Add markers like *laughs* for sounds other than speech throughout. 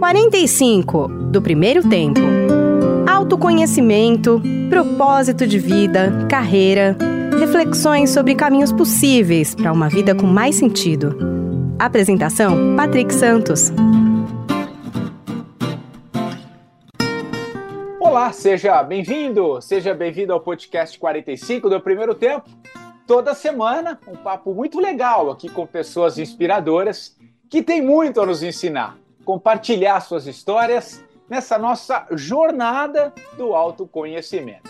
45 do primeiro tempo. Autoconhecimento, propósito de vida, carreira, reflexões sobre caminhos possíveis para uma vida com mais sentido. Apresentação: Patrick Santos. Olá, seja bem-vindo, seja bem-vindo ao podcast 45 do primeiro tempo. Toda semana, um papo muito legal aqui com pessoas inspiradoras que têm muito a nos ensinar compartilhar suas histórias nessa nossa jornada do autoconhecimento.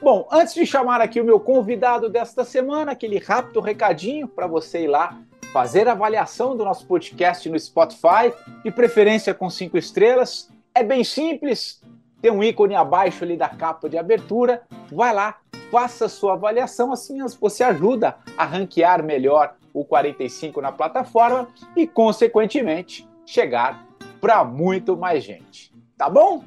Bom, antes de chamar aqui o meu convidado desta semana, aquele rápido recadinho para você ir lá fazer a avaliação do nosso podcast no Spotify, de preferência com cinco estrelas. É bem simples, tem um ícone abaixo ali da capa de abertura. Vai lá, faça a sua avaliação, assim você ajuda a ranquear melhor o 45 na plataforma e, consequentemente, chegar para muito mais gente. Tá bom?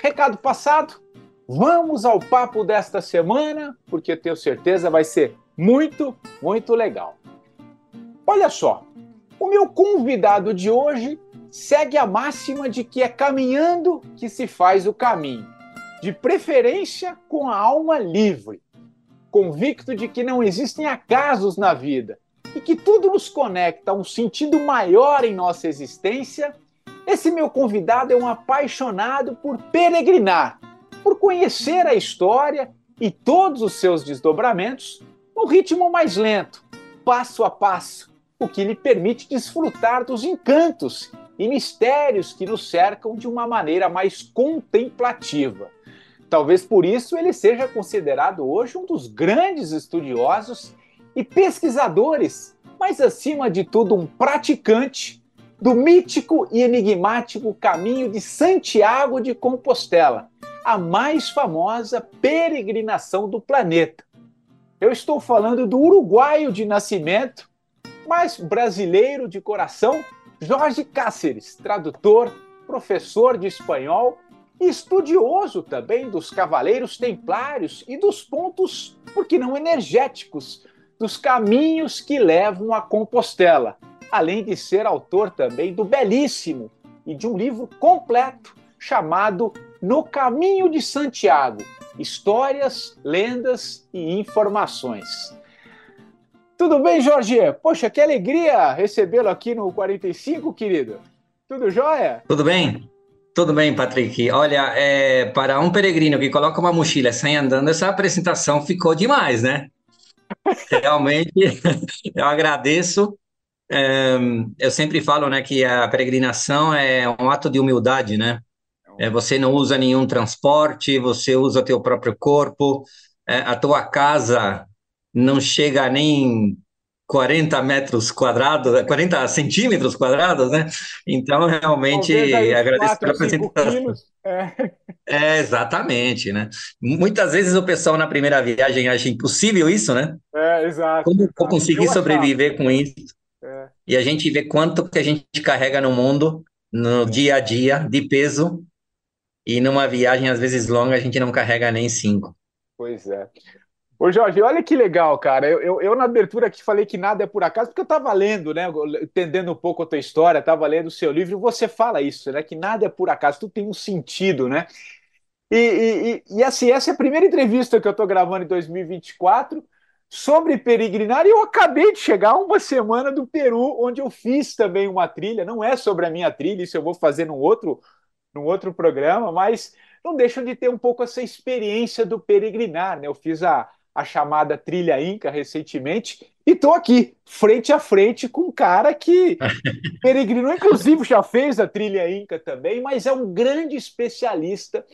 Recado passado. Vamos ao papo desta semana, porque tenho certeza vai ser muito, muito legal. Olha só, o meu convidado de hoje segue a máxima de que é caminhando que se faz o caminho, de preferência com a alma livre, convicto de que não existem acasos na vida e que tudo nos conecta a um sentido maior em nossa existência esse meu convidado é um apaixonado por peregrinar, por conhecer a história e todos os seus desdobramentos no ritmo mais lento, passo a passo, o que lhe permite desfrutar dos encantos e mistérios que nos cercam de uma maneira mais contemplativa. Talvez por isso ele seja considerado hoje um dos grandes estudiosos e pesquisadores, mas acima de tudo um praticante do mítico e enigmático caminho de Santiago de Compostela, a mais famosa peregrinação do planeta. Eu estou falando do uruguaio de nascimento, mas brasileiro de coração, Jorge Cáceres, tradutor, professor de espanhol e estudioso também dos cavaleiros templários e dos pontos, por que não energéticos, dos caminhos que levam a Compostela além de ser autor também do belíssimo e de um livro completo chamado No Caminho de Santiago: Histórias, Lendas e Informações. Tudo bem, Jorge? Poxa, que alegria recebê-lo aqui no 45, querido. Tudo jóia? Tudo bem. Tudo bem, Patrick. Olha, é, para um peregrino que coloca uma mochila sai andando, essa apresentação ficou demais, né? Realmente, *laughs* eu agradeço eu sempre falo, né, que a peregrinação é um ato de humildade, né? É, você não usa nenhum transporte, você usa teu próprio corpo, é, a tua casa não chega nem 40 metros quadrados, 40 centímetros quadrados, né? Então, realmente, agradeço pela apresentação. É. é. exatamente, né? Muitas vezes o pessoal na primeira viagem acha impossível isso, né? É, exato. Como vou conseguir sobreviver com isso? É. E a gente vê quanto que a gente carrega no mundo, no dia a dia, de peso, e numa viagem, às vezes longa, a gente não carrega nem cinco. Pois é. Ô Jorge, olha que legal, cara. Eu, eu, eu, na abertura aqui falei que nada é por acaso, porque eu estava lendo, né? Entendendo um pouco a tua história, estava lendo o seu livro, e você fala isso, né? Que nada é por acaso, tudo tem um sentido, né? E, e, e assim, essa é a primeira entrevista que eu estou gravando em 2024 sobre peregrinar, e eu acabei de chegar uma semana do Peru, onde eu fiz também uma trilha. Não é sobre a minha trilha, isso eu vou fazer num outro, num outro programa, mas não deixam de ter um pouco essa experiência do peregrinar. Né? Eu fiz a, a chamada Trilha Inca recentemente e estou aqui, frente a frente, com um cara que *laughs* peregrinou, inclusive já fez a Trilha Inca também, mas é um grande especialista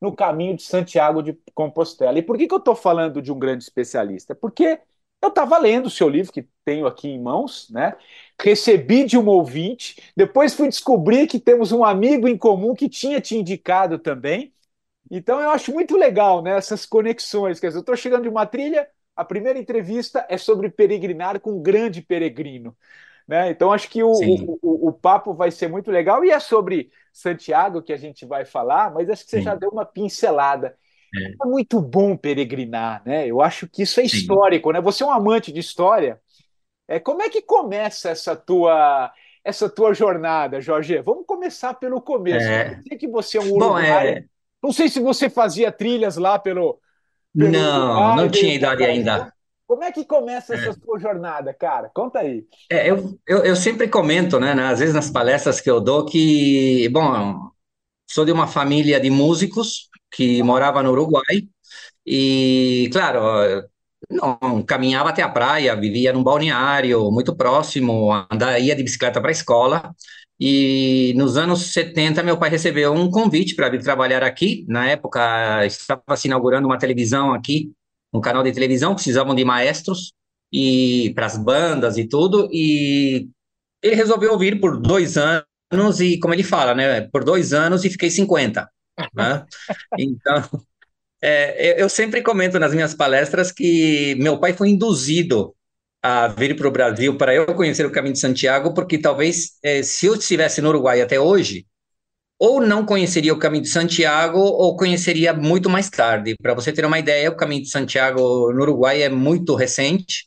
no caminho de Santiago de Compostela. E por que, que eu estou falando de um grande especialista? Porque eu estava lendo o seu livro, que tenho aqui em mãos, né? Recebi de um ouvinte, depois fui descobrir que temos um amigo em comum que tinha te indicado também. Então eu acho muito legal né, essas conexões. Quer dizer, eu estou chegando de uma trilha, a primeira entrevista é sobre peregrinar com um grande peregrino. Né? Então acho que o, o, o, o, papo vai ser muito legal e é sobre Santiago que a gente vai falar, mas acho que você Sim. já deu uma pincelada. É. é. muito bom peregrinar, né? Eu acho que isso é histórico, Sim. né? Você é um amante de história. É, como é que começa essa tua essa tua jornada, Jorge? Vamos começar pelo começo. É. Eu sei que você é um uruguaio. É... Não sei se você fazia trilhas lá pelo. pelo não, Uruguai, não tinha idade ainda. Como é que começa essa é. sua jornada, cara? Conta aí. É, eu, eu, eu, sempre comento, né, às vezes nas palestras que eu dou, que, bom, sou de uma família de músicos que morava no Uruguai, e, claro, não, caminhava até a praia, vivia num balneário muito próximo, andava, ia de bicicleta para a escola. E nos anos 70, meu pai recebeu um convite para vir trabalhar aqui. Na época, estava se inaugurando uma televisão aqui, um canal de televisão, precisavam de maestros e para as bandas e tudo. E ele resolveu vir por dois anos e, como ele fala, né, por dois anos e fiquei 50. Né? *laughs* Então, é, eu sempre comento nas minhas palestras que meu pai foi induzido a vir para o Brasil para eu conhecer o caminho de Santiago, porque talvez é, se eu estivesse no Uruguai até hoje, ou não conheceria o caminho de Santiago, ou conheceria muito mais tarde. Para você ter uma ideia, o caminho de Santiago no Uruguai é muito recente.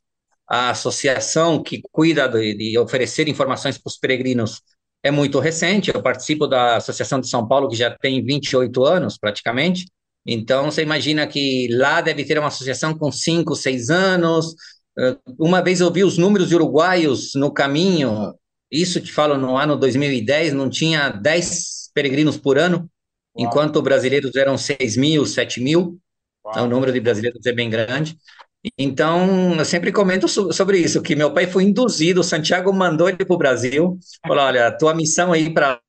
A associação que cuida de, de oferecer informações para os peregrinos é muito recente. Eu participo da Associação de São Paulo, que já tem 28 anos praticamente. Então, você imagina que lá deve ter uma associação com cinco, seis anos. Uma vez eu vi os números de uruguaios no caminho, isso te falo no ano 2010, não tinha 10 peregrinos por ano, Uau. enquanto brasileiros eram 6 mil, 7 mil. Então, o número de brasileiros é bem grande. Então, eu sempre comento sobre isso, que meu pai foi induzido, Santiago mandou ele para o Brasil, falou, olha, tua missão aí para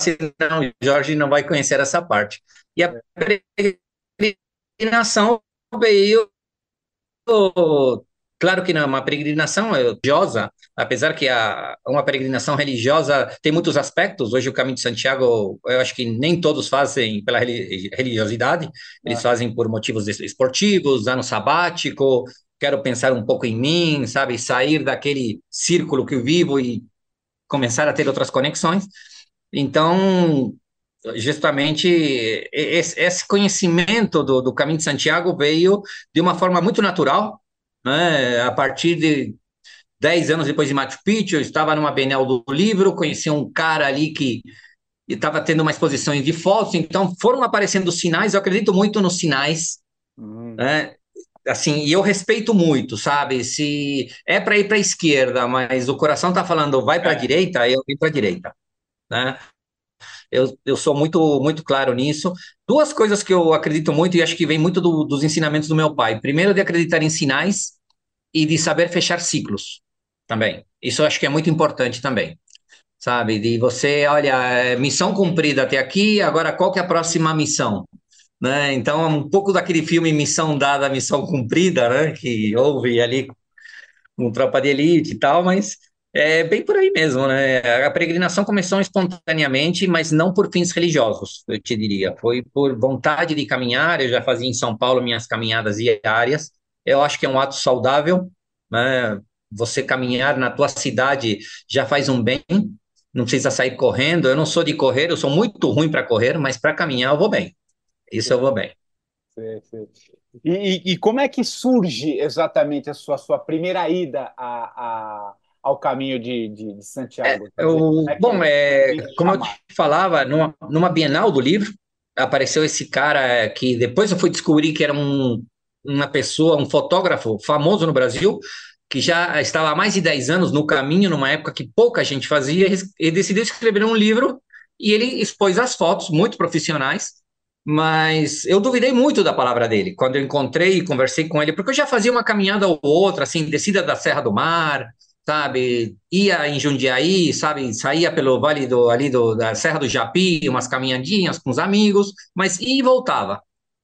senão o Jorge não vai conhecer essa parte. E a peregrinação veio, claro que não é uma peregrinação religiosa, apesar que a, uma peregrinação religiosa tem muitos aspectos. Hoje o Caminho de Santiago, eu acho que nem todos fazem pela religiosidade, eles fazem por motivos esportivos, ano sabático, quero pensar um pouco em mim, sabe, sair daquele círculo que eu vivo e começar a ter outras conexões. Então, justamente esse conhecimento do, do caminho de Santiago veio de uma forma muito natural, né? A partir de dez anos depois de Machu Picchu, eu estava numa Bienal do livro, conheci um cara ali que estava tendo uma exposição de fotos, então foram aparecendo sinais, eu acredito muito nos sinais, uhum. né? Assim, e eu respeito muito, sabe? Se é para ir para a esquerda, mas o coração está falando vai para a é. direita, eu vou para a direita, né? Eu, eu sou muito, muito claro nisso. Duas coisas que eu acredito muito e acho que vem muito do, dos ensinamentos do meu pai. Primeiro, de acreditar em sinais e de saber fechar ciclos também. Isso eu acho que é muito importante também. Sabe? De você, olha, é, missão cumprida até aqui, agora qual que é a próxima missão? Né? Então, um pouco daquele filme Missão Dada, Missão Cumprida, né? que houve ali com Tropa de Elite e tal, mas é bem por aí mesmo, né? A peregrinação começou espontaneamente, mas não por fins religiosos, eu te diria. Foi por vontade de caminhar. Eu já fazia em São Paulo minhas caminhadas diárias. Eu acho que é um ato saudável, né? Você caminhar na tua cidade já faz um bem. Não precisa sair correndo. Eu não sou de correr, eu sou muito ruim para correr, mas para caminhar eu vou bem. Isso eu vou bem. Sim. E, e, e, como é que surge exatamente a sua, sua primeira ida a, a ao caminho de, de, de Santiago? É, eu, é bom, é, como eu te falava, numa, numa Bienal do livro, apareceu esse cara que depois eu fui descobrir que era um, uma pessoa, um fotógrafo famoso no Brasil, que já estava há mais de 10 anos no caminho, numa época que pouca gente fazia, e decidiu escrever um livro e ele expôs as fotos muito profissionais, mas eu duvidei muito da palavra dele quando eu encontrei e conversei com ele, porque eu já fazia uma caminhada ou outra, assim, descida da Serra do Mar, sabe? Ia em Jundiaí, sabe? Saía pelo vale do, ali do, da Serra do Japi, umas caminhadinhas com os amigos, mas ia e voltava.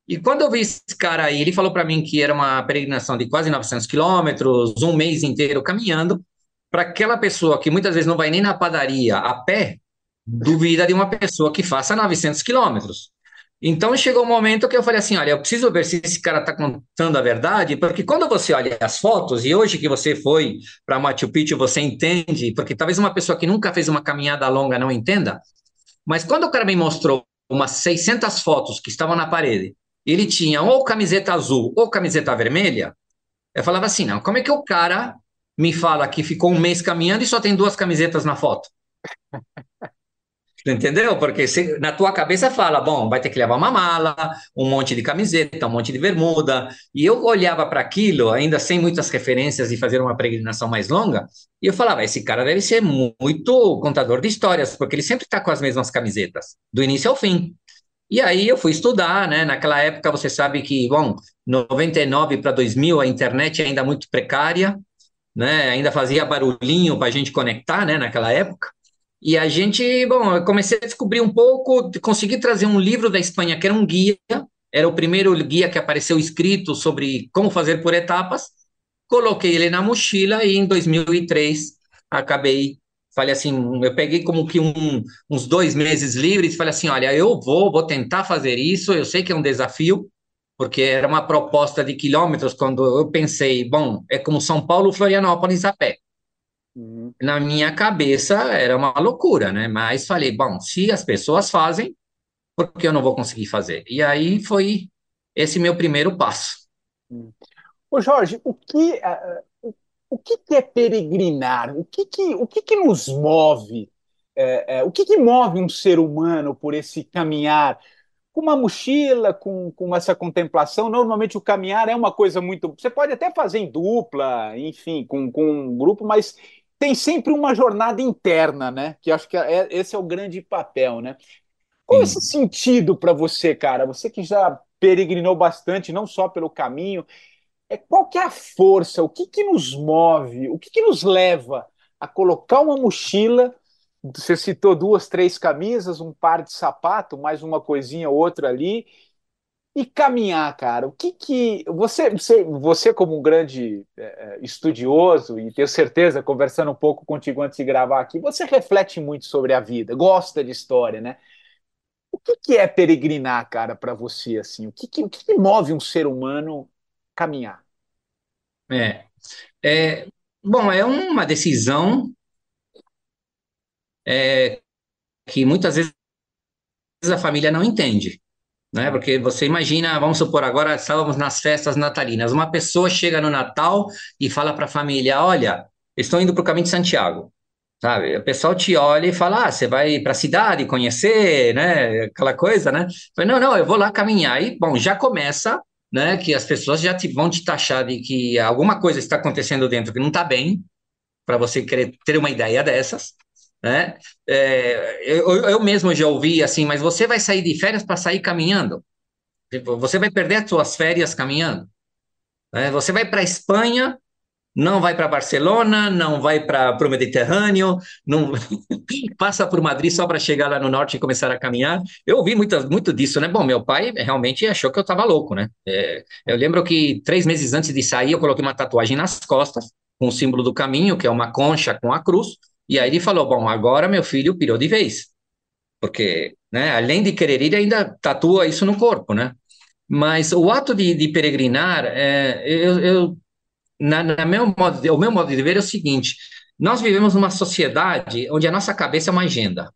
E quando eu vi esse cara aí, ele falou para mim que era uma peregrinação de quase 900 quilômetros, um mês inteiro caminhando, para aquela pessoa que muitas vezes não vai nem na padaria a pé, duvida de uma pessoa que faça 900 quilômetros. Então chegou um momento que eu falei assim: olha, eu preciso ver se esse cara está contando a verdade, porque quando você olha as fotos, e hoje que você foi para Machu Picchu, você entende, porque talvez uma pessoa que nunca fez uma caminhada longa não entenda, mas quando o cara me mostrou umas 600 fotos que estavam na parede, ele tinha ou camiseta azul ou camiseta vermelha, eu falava assim: não, como é que o cara me fala que ficou um mês caminhando e só tem duas camisetas na foto. Entendeu? Porque se, na tua cabeça fala, bom, vai ter que levar uma mala, um monte de camiseta, um monte de bermuda. E eu olhava para aquilo, ainda sem muitas referências e fazer uma peregrinação mais longa, e eu falava, esse cara deve ser muito contador de histórias, porque ele sempre está com as mesmas camisetas, do início ao fim. E aí eu fui estudar, né? Naquela época você sabe que, bom, 99 para 2000 a internet é ainda muito precária, né? Ainda fazia barulhinho para a gente conectar, né? Naquela época. E a gente, bom, eu comecei a descobrir um pouco, consegui trazer um livro da Espanha que era um guia, era o primeiro guia que apareceu escrito sobre como fazer por etapas. Coloquei ele na mochila e em 2003 acabei, falei assim, eu peguei como que um, uns dois meses livres, falei assim, olha, eu vou, vou tentar fazer isso, eu sei que é um desafio, porque era uma proposta de quilômetros quando eu pensei, bom, é como São Paulo, Florianópolis a pé. Uhum. Na minha cabeça era uma loucura, né? Mas falei, bom, se as pessoas fazem, por que eu não vou conseguir fazer? E aí foi esse meu primeiro passo. Ô Jorge, o que, uh, o que é peregrinar? O que, que, o que, que nos move? É, é, o que, que move um ser humano por esse caminhar? com uma mochila, com, com essa contemplação. Normalmente o caminhar é uma coisa muito. Você pode até fazer em dupla, enfim, com, com um grupo, mas tem sempre uma jornada interna, né? Que acho que é, esse é o grande papel, né? Qual é esse sentido para você, cara? Você que já peregrinou bastante, não só pelo caminho, é qual que é a força? O que que nos move? O que que nos leva a colocar uma mochila? Você citou duas, três camisas, um par de sapato, mais uma coisinha, outra ali, e caminhar, cara, o que que você, você, você como um grande é, é, estudioso e tenho certeza conversando um pouco contigo antes de gravar aqui, você reflete muito sobre a vida, gosta de história, né? O que que é peregrinar, cara, para você assim? O que que, o que que move um ser humano caminhar? É, é bom, é uma decisão é, que muitas vezes a família não entende né? Porque você imagina, vamos supor, agora estávamos nas festas natalinas, uma pessoa chega no Natal e fala para a família: Olha, estou indo para o caminho de Santiago. Sabe? O pessoal te olha e fala: Ah, você vai para a cidade conhecer, né? Aquela coisa, né? Falei, não, não, eu vou lá caminhar. E, bom, já começa, né? Que as pessoas já te, vão te taxar de que alguma coisa está acontecendo dentro que não está bem, para você querer ter uma ideia dessas né? É, eu, eu mesmo já ouvi assim, mas você vai sair de férias para sair caminhando? Tipo, você vai perder as suas férias caminhando? Né? Você vai para a Espanha, não vai para Barcelona, não vai para o Mediterrâneo, não *laughs* passa por Madrid só para chegar lá no norte e começar a caminhar. Eu ouvi muito, muito disso, né? Bom, meu pai realmente achou que eu estava louco, né? É, eu lembro que três meses antes de sair, eu coloquei uma tatuagem nas costas, com o símbolo do caminho, que é uma concha com a cruz, e aí ele falou: Bom, agora meu filho pirou de vez. Porque, né, além de querer ir, ainda tatua isso no corpo, né? Mas o ato de, de peregrinar, é, eu, eu na, na meu modo de, o meu modo de ver é o seguinte: nós vivemos numa sociedade onde a nossa cabeça é uma agenda.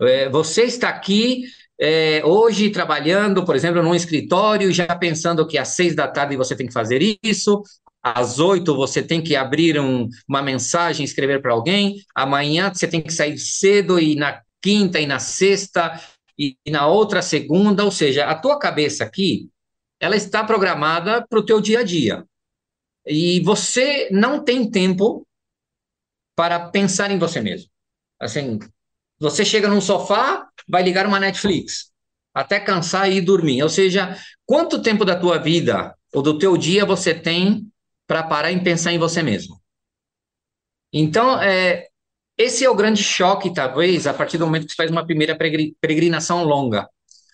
É, você está aqui é, hoje trabalhando, por exemplo, num escritório, já pensando que às seis da tarde você tem que fazer isso, às oito você tem que abrir um, uma mensagem, escrever para alguém, amanhã você tem que sair cedo e na quinta e na sexta e, e na outra segunda, ou seja, a tua cabeça aqui, ela está programada para o teu dia a dia. E você não tem tempo para pensar em você mesmo. Assim, você chega num sofá, vai ligar uma Netflix, até cansar e ir dormir. Ou seja, quanto tempo da tua vida ou do teu dia você tem para parar e pensar em você mesmo. Então, é, esse é o grande choque, talvez, a partir do momento que você faz uma primeira peregrinação longa.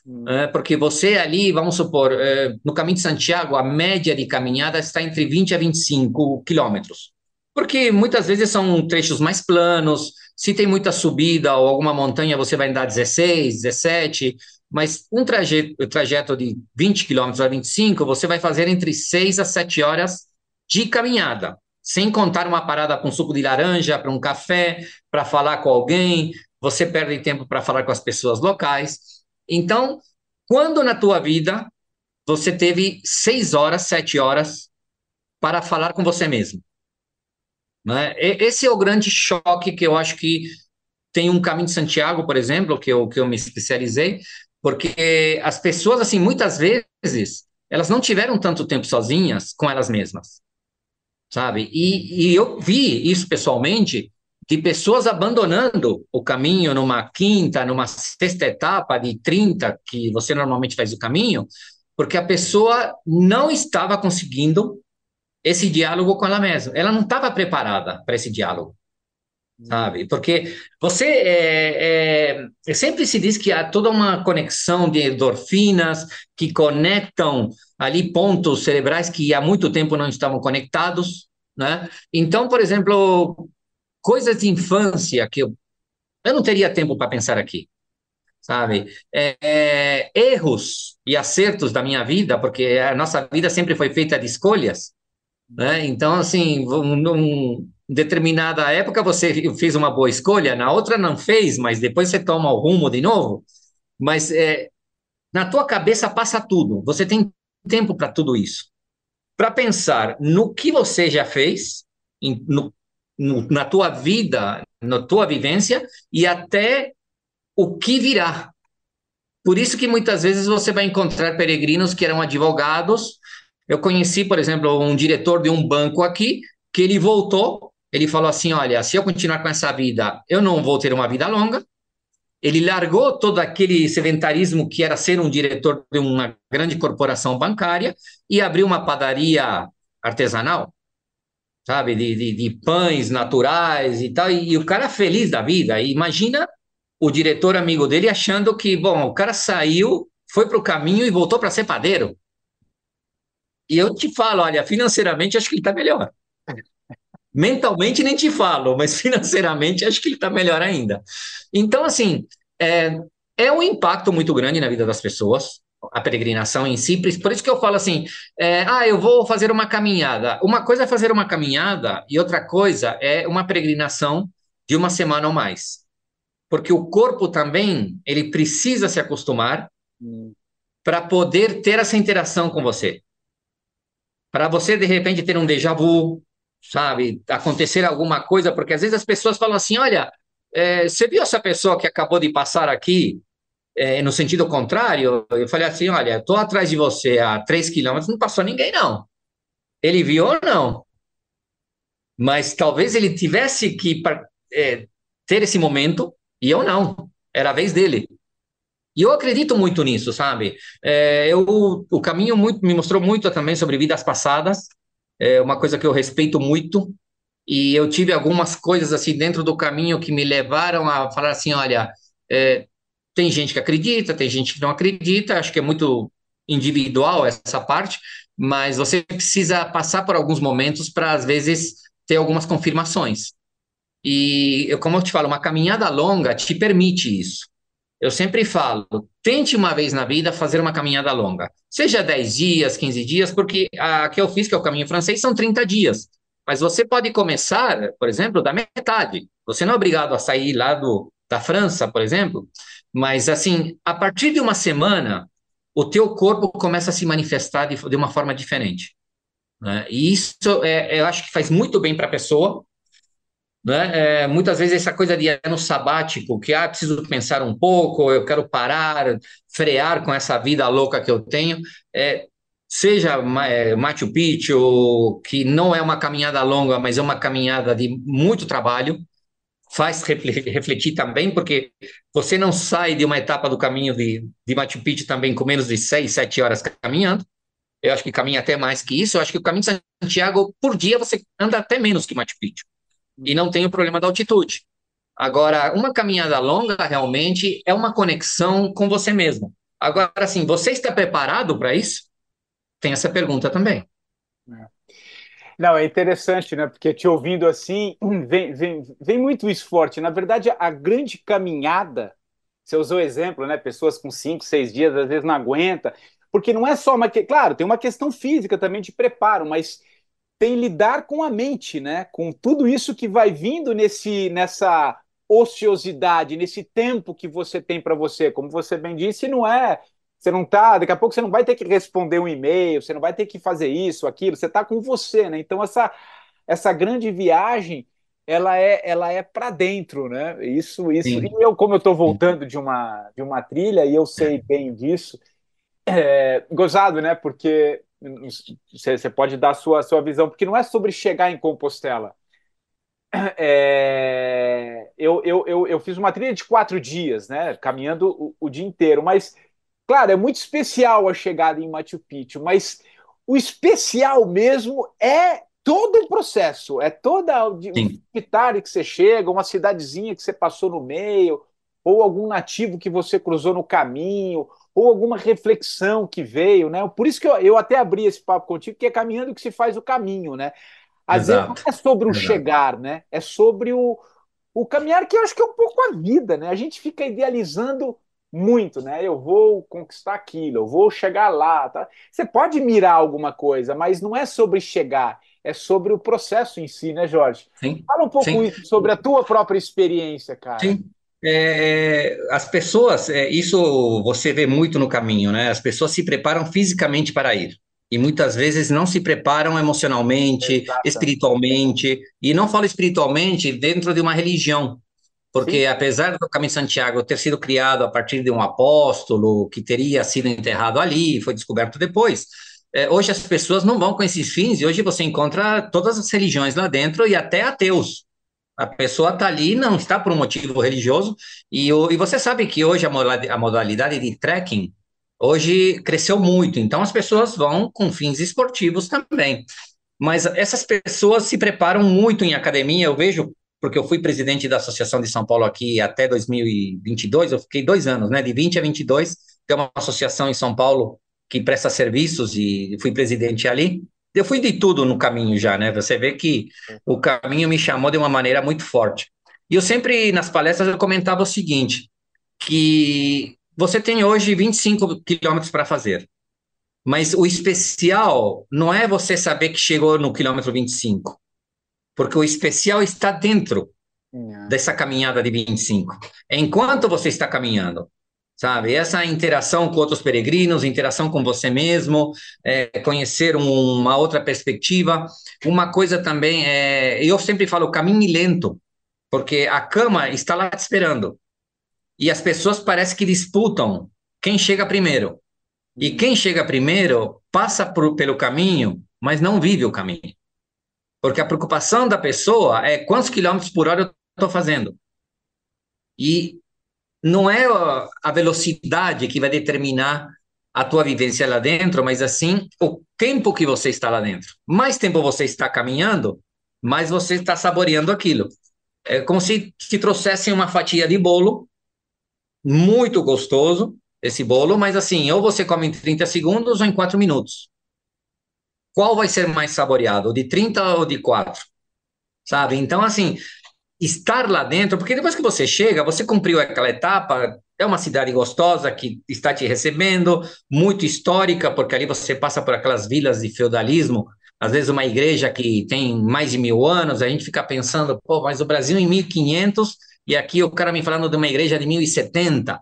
Hum. É, porque você ali, vamos supor, é, no caminho de Santiago, a média de caminhada está entre 20 a 25 quilômetros. Porque muitas vezes são trechos mais planos, se tem muita subida ou alguma montanha, você vai andar 16, 17, mas um trajeto, trajeto de 20 quilômetros a 25, você vai fazer entre 6 a 7 horas de caminhada, sem contar uma parada com suco de laranja, para um café, para falar com alguém, você perde tempo para falar com as pessoas locais. Então, quando na tua vida você teve seis horas, sete horas para falar com você mesmo? Né? Esse é o grande choque que eu acho que tem um caminho de Santiago, por exemplo, que eu, que eu me especializei, porque as pessoas, assim, muitas vezes, elas não tiveram tanto tempo sozinhas com elas mesmas, sabe? E, e eu vi isso pessoalmente, de pessoas abandonando o caminho numa quinta, numa sexta etapa de 30, que você normalmente faz o caminho, porque a pessoa não estava conseguindo esse diálogo com ela mesma. Ela não estava preparada para esse diálogo, sabe? Porque você é, é, sempre se diz que há toda uma conexão de endorfinas que conectam ali pontos cerebrais que há muito tempo não estavam conectados, né? Então, por exemplo, coisas de infância que eu, eu não teria tempo para pensar aqui, sabe? É, é, erros e acertos da minha vida, porque a nossa vida sempre foi feita de escolhas, né? Então, assim, num determinada época você fez uma boa escolha, na outra não fez, mas depois você toma o rumo de novo. Mas é, na tua cabeça passa tudo. Você tem tempo para tudo isso, para pensar no que você já fez, no, no, na tua vida, na tua vivência e até o que virá. Por isso que muitas vezes você vai encontrar peregrinos que eram advogados eu conheci, por exemplo, um diretor de um banco aqui, que ele voltou, ele falou assim: olha, se eu continuar com essa vida, eu não vou ter uma vida longa. Ele largou todo aquele sedentarismo que era ser um diretor de uma grande corporação bancária e abriu uma padaria artesanal, sabe, de, de, de pães naturais e tal. E, e o cara feliz da vida. E imagina o diretor amigo dele achando que, bom, o cara saiu, foi para o caminho e voltou para ser padeiro. E eu te falo, olha, financeiramente acho que ele está melhor. Mentalmente nem te falo, mas *laughs* financeiramente acho que ele está melhor ainda. Então, assim, é, é um impacto muito grande na vida das pessoas, a peregrinação em si. Por isso que eu falo assim: é, ah, eu vou fazer uma caminhada. Uma coisa é fazer uma caminhada e outra coisa é uma peregrinação de uma semana ou mais. Porque o corpo também, ele precisa se acostumar hum. para poder ter essa interação com você para você de repente ter um déjà vu, sabe? Acontecer alguma coisa, porque às vezes as pessoas falam assim: olha, é, você viu essa pessoa que acabou de passar aqui? É, no sentido contrário, eu falei assim: olha, estou atrás de você a três quilômetros, não passou ninguém, não. Ele viu ou não? Mas talvez ele tivesse que é, ter esse momento e eu não. Era a vez dele. E eu acredito muito nisso, sabe? É, eu, o caminho muito, me mostrou muito também sobre vidas passadas, é uma coisa que eu respeito muito, e eu tive algumas coisas assim dentro do caminho que me levaram a falar assim, olha, é, tem gente que acredita, tem gente que não acredita, acho que é muito individual essa parte, mas você precisa passar por alguns momentos para, às vezes, ter algumas confirmações. E, eu, como eu te falo, uma caminhada longa te permite isso. Eu sempre falo, tente uma vez na vida fazer uma caminhada longa. Seja 10 dias, 15 dias, porque a que eu fiz, que é o caminho francês, são 30 dias. Mas você pode começar, por exemplo, da metade. Você não é obrigado a sair lá do, da França, por exemplo, mas assim, a partir de uma semana, o teu corpo começa a se manifestar de, de uma forma diferente. Né? E isso é, eu acho que faz muito bem para a pessoa, né? É, muitas vezes essa coisa de ano sabático, que ah, preciso pensar um pouco, eu quero parar, frear com essa vida louca que eu tenho, é, seja é, Machu Picchu, que não é uma caminhada longa, mas é uma caminhada de muito trabalho, faz refletir também, porque você não sai de uma etapa do caminho de, de Machu Picchu também com menos de seis, sete horas caminhando. Eu acho que caminha até mais que isso. Eu acho que o caminho de Santiago, por dia, você anda até menos que Machu Picchu e não tem o problema da altitude. Agora, uma caminhada longa realmente é uma conexão com você mesmo. Agora, assim, você está preparado para isso? Tem essa pergunta também. É. Não, é interessante, né? Porque te ouvindo assim, *clears throat* vem, vem, vem muito isso forte. Na verdade, a grande caminhada, você usou exemplo, né? Pessoas com cinco, seis dias, às vezes não aguenta, porque não é só uma. Claro, tem uma questão física também de preparo, mas tem lidar com a mente, né? Com tudo isso que vai vindo nesse nessa ociosidade, nesse tempo que você tem para você. Como você bem disse, não é você não tá, daqui a pouco você não vai ter que responder um e-mail, você não vai ter que fazer isso, aquilo, você está com você, né? Então essa essa grande viagem ela é, ela é para dentro, né? Isso, isso. Sim. E eu, como eu estou voltando de uma, de uma trilha, e eu sei bem disso, é, gozado, né? Porque você pode dar a sua, sua visão, porque não é sobre chegar em Compostela. É, eu, eu, eu, eu, fiz uma trilha de quatro dias, né? Caminhando o, o dia inteiro, mas, claro, é muito especial a chegada em Machu Picchu, mas o especial mesmo é todo o processo, é toda o cidade que você chega, uma cidadezinha que você passou no meio, ou algum nativo que você cruzou no caminho, ou alguma reflexão que veio, né? Por isso que eu, eu até abri esse papo contigo, que é caminhando que se faz o caminho, né? Às Exato. vezes não é sobre o Exato. chegar, né? É sobre o, o caminhar, que eu acho que é um pouco a vida, né? A gente fica idealizando muito, né? Eu vou conquistar aquilo, eu vou chegar lá. Tá? Você pode mirar alguma coisa, mas não é sobre chegar, é sobre o processo em si, né, Jorge? Sim. Fala um pouco Sim. isso sobre a tua própria experiência, cara. Sim. É, as pessoas, é, isso você vê muito no caminho, né? As pessoas se preparam fisicamente para ir. E muitas vezes não se preparam emocionalmente, espiritualmente. E não falo espiritualmente dentro de uma religião. Porque Sim. apesar do Caminho de Santiago ter sido criado a partir de um apóstolo que teria sido enterrado ali, foi descoberto depois, é, hoje as pessoas não vão com esses fins, e hoje você encontra todas as religiões lá dentro e até ateus. A pessoa está ali, não está por um motivo religioso, e, e você sabe que hoje a modalidade, de trekking hoje cresceu muito, então as pessoas vão com fins esportivos também. Mas essas pessoas se preparam muito em academia, eu vejo porque eu fui presidente da Associação de São Paulo aqui até 2022, eu fiquei dois anos, né, de 20 a 22, tem uma associação em São Paulo que presta serviços e fui presidente ali. Eu fui de tudo no caminho já, né? Você vê que o caminho me chamou de uma maneira muito forte. E eu sempre, nas palestras, eu comentava o seguinte, que você tem hoje 25 quilômetros para fazer, mas o especial não é você saber que chegou no quilômetro 25 porque o especial está dentro é. dessa caminhada de 25. Enquanto você está caminhando, sabe? Essa interação com outros peregrinos, interação com você mesmo, é, conhecer um, uma outra perspectiva. Uma coisa também é, eu sempre falo caminhe lento, porque a cama está lá te esperando. E as pessoas parece que disputam quem chega primeiro. E quem chega primeiro passa por, pelo caminho, mas não vive o caminho. Porque a preocupação da pessoa é quantos quilômetros por hora eu estou fazendo. E não é a velocidade que vai determinar a tua vivência lá dentro, mas assim o tempo que você está lá dentro. Mais tempo você está caminhando, mais você está saboreando aquilo. É como se te trouxessem uma fatia de bolo, muito gostoso esse bolo, mas assim, ou você come em 30 segundos ou em 4 minutos qual vai ser mais saboreado, de 30 ou de 4? Sabe? Então, assim, estar lá dentro, porque depois que você chega, você cumpriu aquela etapa, é uma cidade gostosa que está te recebendo, muito histórica, porque ali você passa por aquelas vilas de feudalismo, às vezes uma igreja que tem mais de mil anos, a gente fica pensando, pô, mas o Brasil em 1500 e aqui o cara me falando de uma igreja de 1070,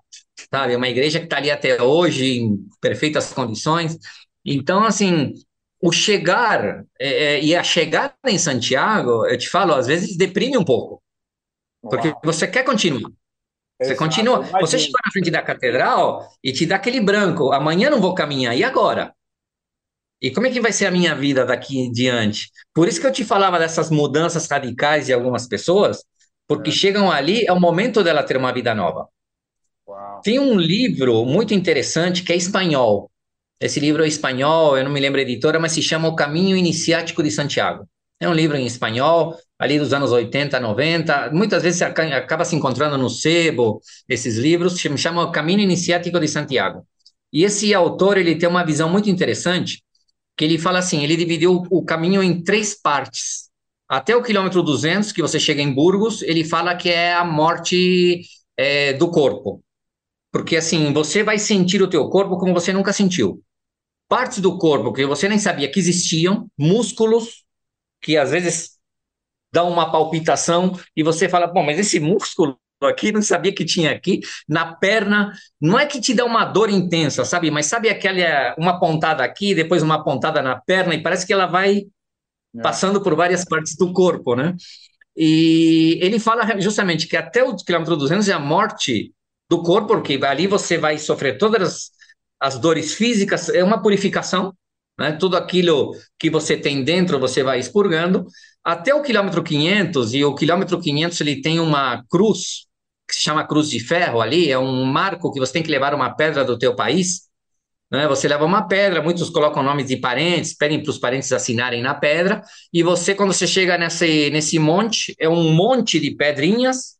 sabe? Uma igreja que está ali até hoje em perfeitas condições. Então, assim, o chegar é, é, e a chegada em Santiago, eu te falo, às vezes deprime um pouco, porque Uau. você quer continuar. Você Exato, continua. Imagina. Você chega na frente da catedral e te dá aquele branco. Amanhã não vou caminhar. E agora? E como é que vai ser a minha vida daqui em diante? Por isso que eu te falava dessas mudanças radicais de algumas pessoas, porque é. chegam ali, é o momento dela ter uma vida nova. Uau. Tem um livro muito interessante que é espanhol, esse livro é espanhol, eu não me lembro a editora, mas se chama O Caminho Iniciático de Santiago. É um livro em espanhol, ali dos anos 80, 90. Muitas vezes acaba se encontrando no sebo esses livros, chama O Caminho Iniciático de Santiago. E esse autor, ele tem uma visão muito interessante, que ele fala assim, ele dividiu o caminho em três partes. Até o quilômetro 200, que você chega em Burgos, ele fala que é a morte é, do corpo. Porque assim, você vai sentir o teu corpo como você nunca sentiu partes do corpo que você nem sabia que existiam, músculos que às vezes dão uma palpitação e você fala, bom, mas esse músculo aqui não sabia que tinha aqui na perna, não é que te dá uma dor intensa, sabe? Mas sabe aquela uma pontada aqui, depois uma pontada na perna e parece que ela vai é. passando por várias partes do corpo, né? E ele fala justamente que até o quilômetro 200 é a morte do corpo, porque ali você vai sofrer todas as, as dores físicas, é uma purificação, né? Tudo aquilo que você tem dentro você vai expurgando. Até o quilômetro 500, e o quilômetro 500 ele tem uma cruz, que se chama Cruz de Ferro ali, é um marco que você tem que levar uma pedra do teu país, né? Você leva uma pedra, muitos colocam nomes de parentes, pedem para os parentes assinarem na pedra, e você, quando você chega nesse, nesse monte, é um monte de pedrinhas,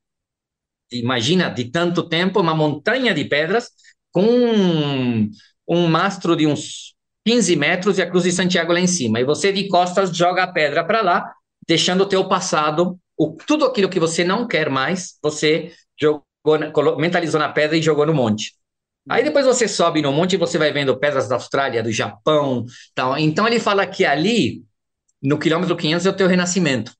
imagina, de tanto tempo, uma montanha de pedras, com um, um mastro de uns 15 metros e a cruz de Santiago lá em cima. E você, de costas, joga a pedra para lá, deixando o teu passado, o, tudo aquilo que você não quer mais, você jogou, mentalizou na pedra e jogou no monte. Aí depois você sobe no monte e você vai vendo pedras da Austrália, do Japão, tal. Então ele fala que ali, no quilômetro 500, é o teu renascimento.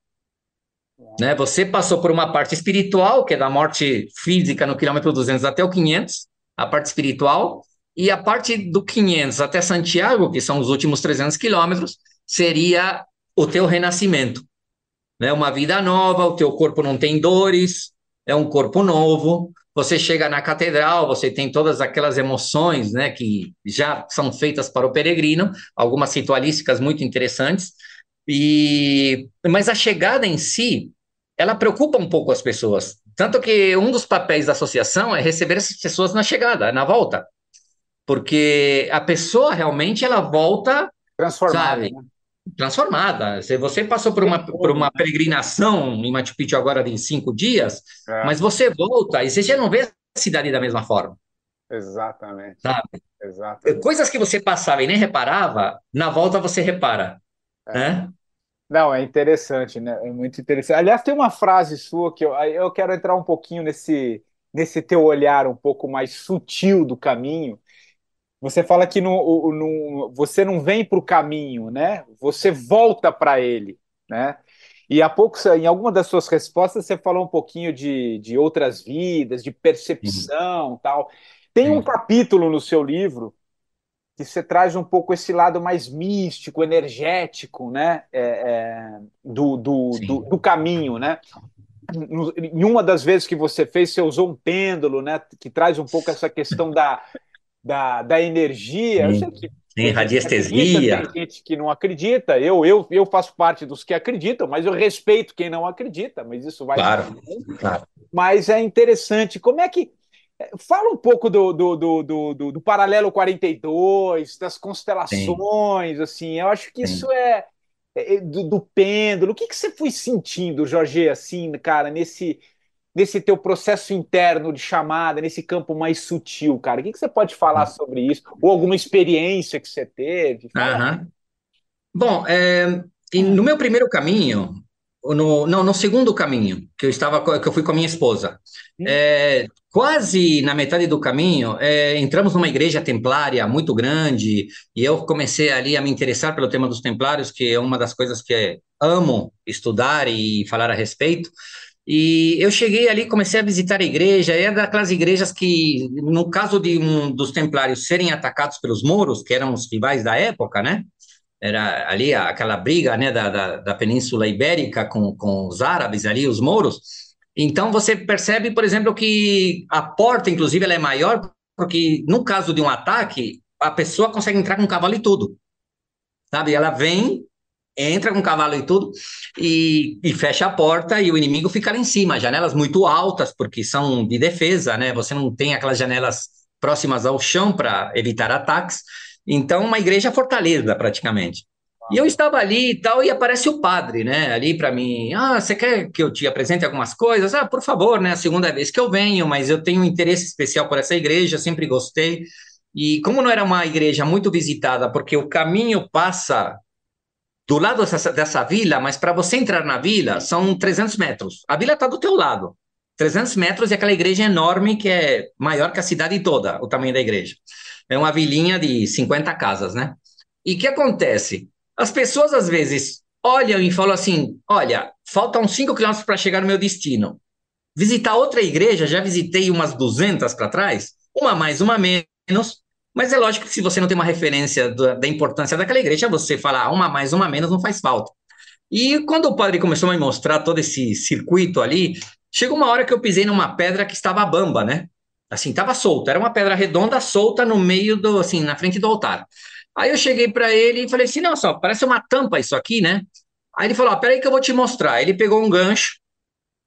Né? Você passou por uma parte espiritual, que é da morte física no quilômetro 200 até o 500, a parte espiritual, e a parte do 500 até Santiago, que são os últimos 300 quilômetros, seria o teu renascimento. Né? Uma vida nova, o teu corpo não tem dores, é um corpo novo, você chega na catedral, você tem todas aquelas emoções, né, que já são feitas para o peregrino, algumas ritualísticas muito interessantes, e mas a chegada em si, ela preocupa um pouco as pessoas, tanto que um dos papéis da associação é receber essas pessoas na chegada, na volta, porque a pessoa realmente ela volta transformada, sabe, né? Transformada. Se você passou por uma, por uma peregrinação em Machu Picchu agora de cinco dias, é. mas você volta e você já não vê a cidade da mesma forma. Exatamente. Sabe? Exatamente. Coisas que você passava e nem reparava, na volta você repara. É. Né? Não, é interessante, né? É muito interessante. Aliás, tem uma frase sua que eu, eu quero entrar um pouquinho nesse, nesse teu olhar um pouco mais sutil do caminho, você fala que no, no, você não vem para o caminho, né? Você volta para ele, né? E há pouco, em alguma das suas respostas, você falou um pouquinho de, de outras vidas, de percepção, uhum. tal. Tem um capítulo no seu livro que você traz um pouco esse lado mais místico, energético, né? É, é, do, do, do, do, caminho, né? Em uma das vezes que você fez, você usou um pêndulo, né? Que traz um pouco essa questão da, da, da energia. Sim, que, sim radiestesia. Tem gente que não acredita. Eu, eu, eu faço parte dos que acreditam, mas eu respeito quem não acredita. Mas isso vai. Claro, claro. Mas é interessante. Como é que. É, fala um pouco do, do, do, do, do paralelo 42, das constelações, sim. assim. Eu acho que sim. isso é, é do, do, pêndulo. O que, que você foi sentindo, Jorge, assim, cara, nesse nesse teu processo interno de chamada, nesse campo mais sutil, cara? O que, que você pode falar sobre isso? Ou alguma experiência que você teve? Uhum. Bom, é, no meu primeiro caminho, no, não, no segundo caminho, que eu estava, que eu fui com a minha esposa, é, quase na metade do caminho, é, entramos numa igreja templária muito grande, e eu comecei ali a me interessar pelo tema dos templários, que é uma das coisas que amo estudar e falar a respeito. E eu cheguei ali, comecei a visitar a igreja, é daquelas igrejas que, no caso de um dos templários serem atacados pelos mouros, que eram os rivais da época, né? Era ali aquela briga, né, da, da, da Península Ibérica com, com os árabes ali, os mouros. Então, você percebe, por exemplo, que a porta, inclusive, ela é maior, porque no caso de um ataque, a pessoa consegue entrar com cavalo e tudo. Sabe? Ela vem entra com o cavalo e tudo, e, e, fecha a porta e o inimigo fica lá em cima. Janelas muito altas, porque são de defesa, né? Você não tem aquelas janelas próximas ao chão para evitar ataques. Então, uma igreja fortaleza, praticamente. E eu estava ali e tal, e aparece o padre, né? Ali para mim, ah, você quer que eu te apresente algumas coisas? Ah, por favor, né? A segunda vez que eu venho, mas eu tenho um interesse especial por essa igreja, sempre gostei. E como não era uma igreja muito visitada, porque o caminho passa do lado dessa, dessa vila, mas para você entrar na vila são 300 metros. A vila está do teu lado. 300 metros e aquela igreja enorme que é maior que a cidade toda, o tamanho da igreja. É uma vilinha de 50 casas, né? E o que acontece? As pessoas às vezes olham e falam assim: olha, faltam 5 quilômetros para chegar no meu destino. Visitar outra igreja, já visitei umas 200 para trás, uma mais, uma menos, mas é lógico que se você não tem uma referência da, da importância daquela igreja, você falar uma mais, uma menos não faz falta. E quando o padre começou a me mostrar todo esse circuito ali, chegou uma hora que eu pisei numa pedra que estava bamba, né? Assim, estava solta, era uma pedra redonda solta no meio do, assim, na frente do altar. Aí eu cheguei para ele e falei assim: não, só, parece uma tampa isso aqui, né? Aí ele falou: peraí que eu vou te mostrar. Ele pegou um gancho,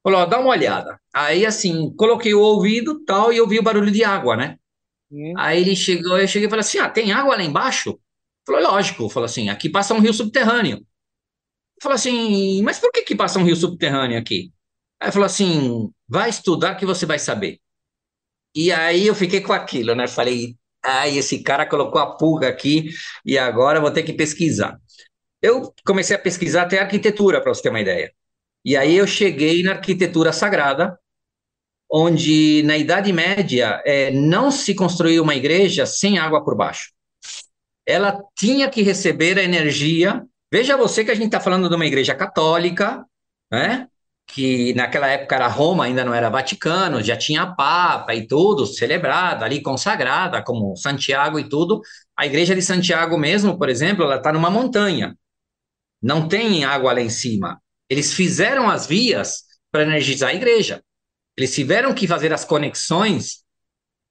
falou: dá uma olhada. Aí, assim, coloquei o ouvido tal e ouvi o barulho de água, né? Hum. Aí ele chegou, eu cheguei e falei assim: ah, tem água lá embaixo? Falou: lógico. Falou assim: aqui passa um rio subterrâneo. Falou assim: mas por que, que passa um rio subterrâneo aqui? Aí falou assim: vai estudar que você vai saber. E aí eu fiquei com aquilo, né? Falei, ai, esse cara colocou a pulga aqui e agora vou ter que pesquisar. Eu comecei a pesquisar até arquitetura, para você ter uma ideia. E aí eu cheguei na arquitetura sagrada, onde na Idade Média é, não se construía uma igreja sem água por baixo. Ela tinha que receber a energia. Veja você que a gente está falando de uma igreja católica, né? que naquela época era Roma, ainda não era Vaticano, já tinha Papa e tudo, celebrada ali, consagrada, como Santiago e tudo. A igreja de Santiago mesmo, por exemplo, ela está numa montanha, não tem água lá em cima. Eles fizeram as vias para energizar a igreja. Eles tiveram que fazer as conexões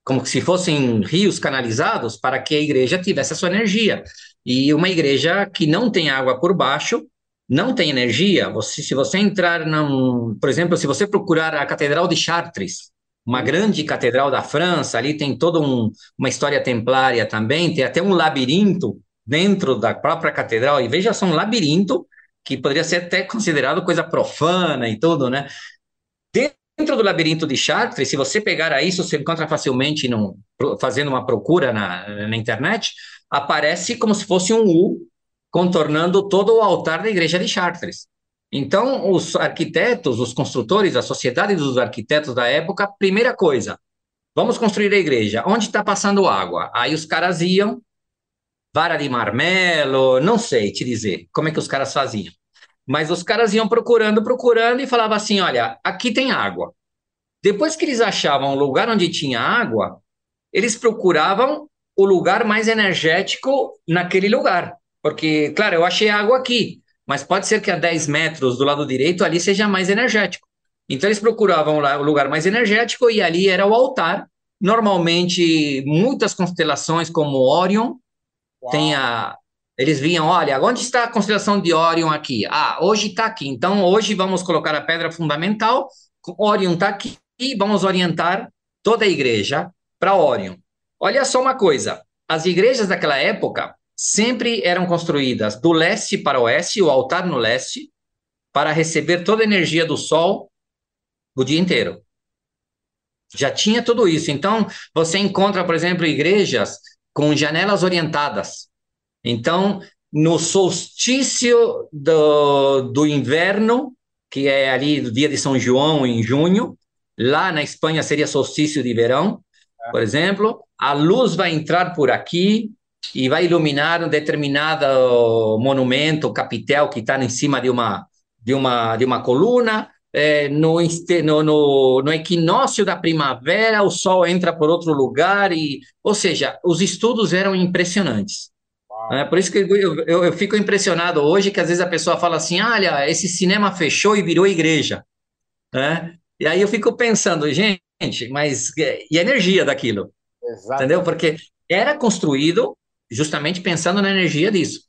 como se fossem rios canalizados para que a igreja tivesse a sua energia. E uma igreja que não tem água por baixo, não tem energia, você, se você entrar, num, por exemplo, se você procurar a Catedral de Chartres, uma grande catedral da França, ali tem toda um, uma história templária também, tem até um labirinto dentro da própria catedral, e veja só, um labirinto que poderia ser até considerado coisa profana e tudo, né? Dentro do labirinto de Chartres, se você pegar isso, você encontra facilmente no, fazendo uma procura na, na internet, aparece como se fosse um U contornando todo o altar da igreja de Chartres. Então, os arquitetos, os construtores, a sociedade dos arquitetos da época, primeira coisa, vamos construir a igreja. Onde está passando água? Aí os caras iam, vara de marmelo, não sei te dizer como é que os caras faziam. Mas os caras iam procurando, procurando e falavam assim: olha, aqui tem água. Depois que eles achavam o lugar onde tinha água, eles procuravam o lugar mais energético naquele lugar. Porque, claro, eu achei água aqui, mas pode ser que a 10 metros do lado direito ali seja mais energético. Então eles procuravam lá o lugar mais energético e ali era o altar. Normalmente, muitas constelações como Orion, tem a, eles viam, olha, onde está a constelação de Orion aqui? Ah, hoje está aqui. Então, hoje vamos colocar a pedra fundamental. Orion está aqui e vamos orientar toda a igreja para Orion. Olha só uma coisa: as igrejas daquela época, sempre eram construídas do leste para o oeste, o altar no leste, para receber toda a energia do sol o dia inteiro. Já tinha tudo isso. Então, você encontra, por exemplo, igrejas com janelas orientadas. Então, no solstício do, do inverno, que é ali do dia de São João, em junho, lá na Espanha seria solstício de verão, por exemplo, a luz vai entrar por aqui, e vai iluminar um determinado monumento, capitel que está em cima de uma de uma de uma coluna. É, no, no, no, no, equinócio da primavera, o sol entra por outro lugar e, ou seja, os estudos eram impressionantes. É, por isso que eu, eu, eu, fico impressionado hoje que às vezes a pessoa fala assim, olha, esse cinema fechou e virou igreja. É? E aí eu fico pensando, gente, mas e a energia daquilo? Exatamente. Entendeu? Porque era construído justamente pensando na energia disso.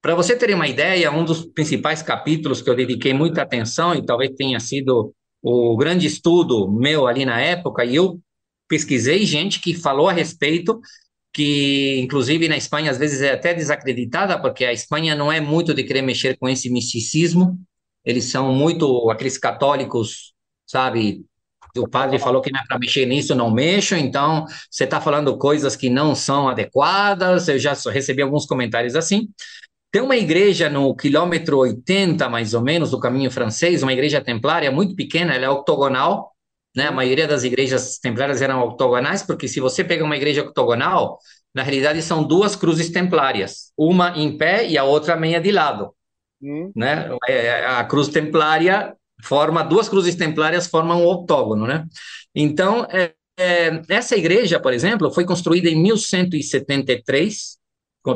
Para você ter uma ideia, um dos principais capítulos que eu dediquei muita atenção, e talvez tenha sido o grande estudo meu ali na época, e eu pesquisei gente que falou a respeito, que inclusive na Espanha às vezes é até desacreditada, porque a Espanha não é muito de querer mexer com esse misticismo, eles são muito aqueles católicos, sabe, o padre falou que não é para mexer nisso, não mexo, então você está falando coisas que não são adequadas. Eu já recebi alguns comentários assim. Tem uma igreja no quilômetro 80, mais ou menos, do caminho francês, uma igreja templária muito pequena, ela é octogonal, né? A maioria das igrejas templárias eram octogonais, porque se você pega uma igreja octogonal, na realidade são duas cruzes templárias, uma em pé e a outra meia de lado. Hum. Né? É, a cruz templária forma duas cruzes templárias formam um octógono, né? Então, é, é, essa igreja, por exemplo, foi construída em 1173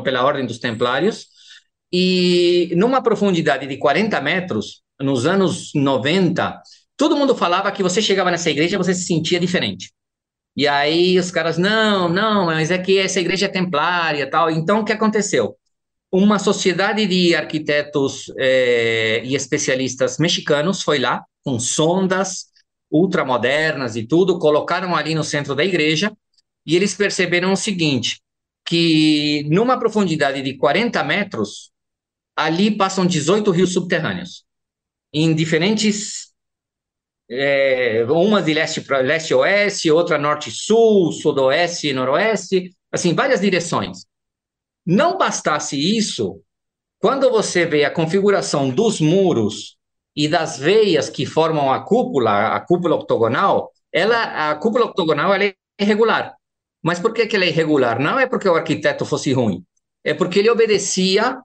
pela Ordem dos Templários e numa profundidade de 40 metros, nos anos 90, todo mundo falava que você chegava nessa igreja você se sentia diferente. E aí os caras, não, não, mas é que essa igreja é templária tal. Então, o que aconteceu? Uma sociedade de arquitetos eh, e especialistas mexicanos foi lá, com sondas ultramodernas e tudo, colocaram ali no centro da igreja, e eles perceberam o seguinte, que numa profundidade de 40 metros, ali passam 18 rios subterrâneos, em diferentes é, uma de leste para leste oeste, outra norte sul, sudoeste e noroeste, assim, várias direções. Não bastasse isso, quando você vê a configuração dos muros e das veias que formam a cúpula, a cúpula octogonal, ela, a cúpula octogonal ela é irregular. Mas por que, que ela é irregular? Não é porque o arquiteto fosse ruim, é porque ele obedecia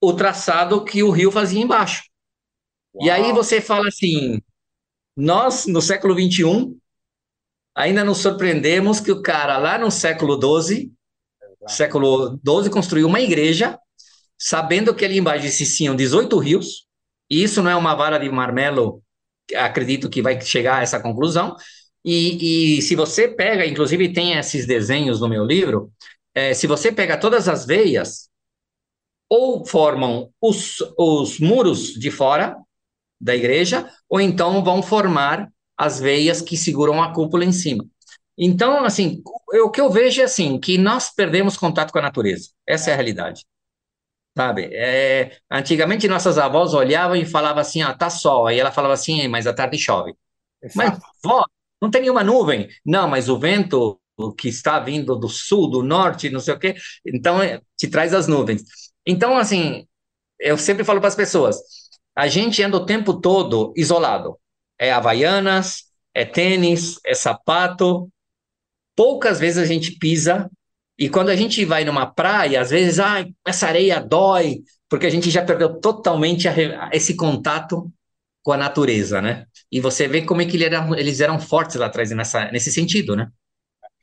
o traçado que o rio fazia embaixo. Uau. E aí você fala assim, nós, no século XXI, ainda nos surpreendemos que o cara lá no século XII, século XII, construiu uma igreja, sabendo que ali embaixo existiam 18 rios, e isso não é uma vara de marmelo, acredito que vai chegar a essa conclusão, e, e se você pega, inclusive tem esses desenhos no meu livro, é, se você pega todas as veias, ou formam os, os muros de fora, da igreja, ou então vão formar as veias que seguram a cúpula em cima. Então, assim, o que eu vejo é assim, que nós perdemos contato com a natureza. Essa é a realidade. Sabe? É, antigamente nossas avós olhavam e falavam assim, ah, tá sol. Aí ela falava assim, mas à tarde chove. Exato. Mas, vó, não tem nenhuma nuvem. Não, mas o vento que está vindo do sul, do norte, não sei o quê, então é, te traz as nuvens. Então, assim, eu sempre falo para as pessoas, a gente anda o tempo todo isolado. É havaianas, é tênis, é sapato. Poucas vezes a gente pisa. E quando a gente vai numa praia, às vezes, ah, essa areia dói, porque a gente já perdeu totalmente a, esse contato com a natureza, né? E você vê como é que eles eram fortes lá atrás nessa, nesse sentido, né?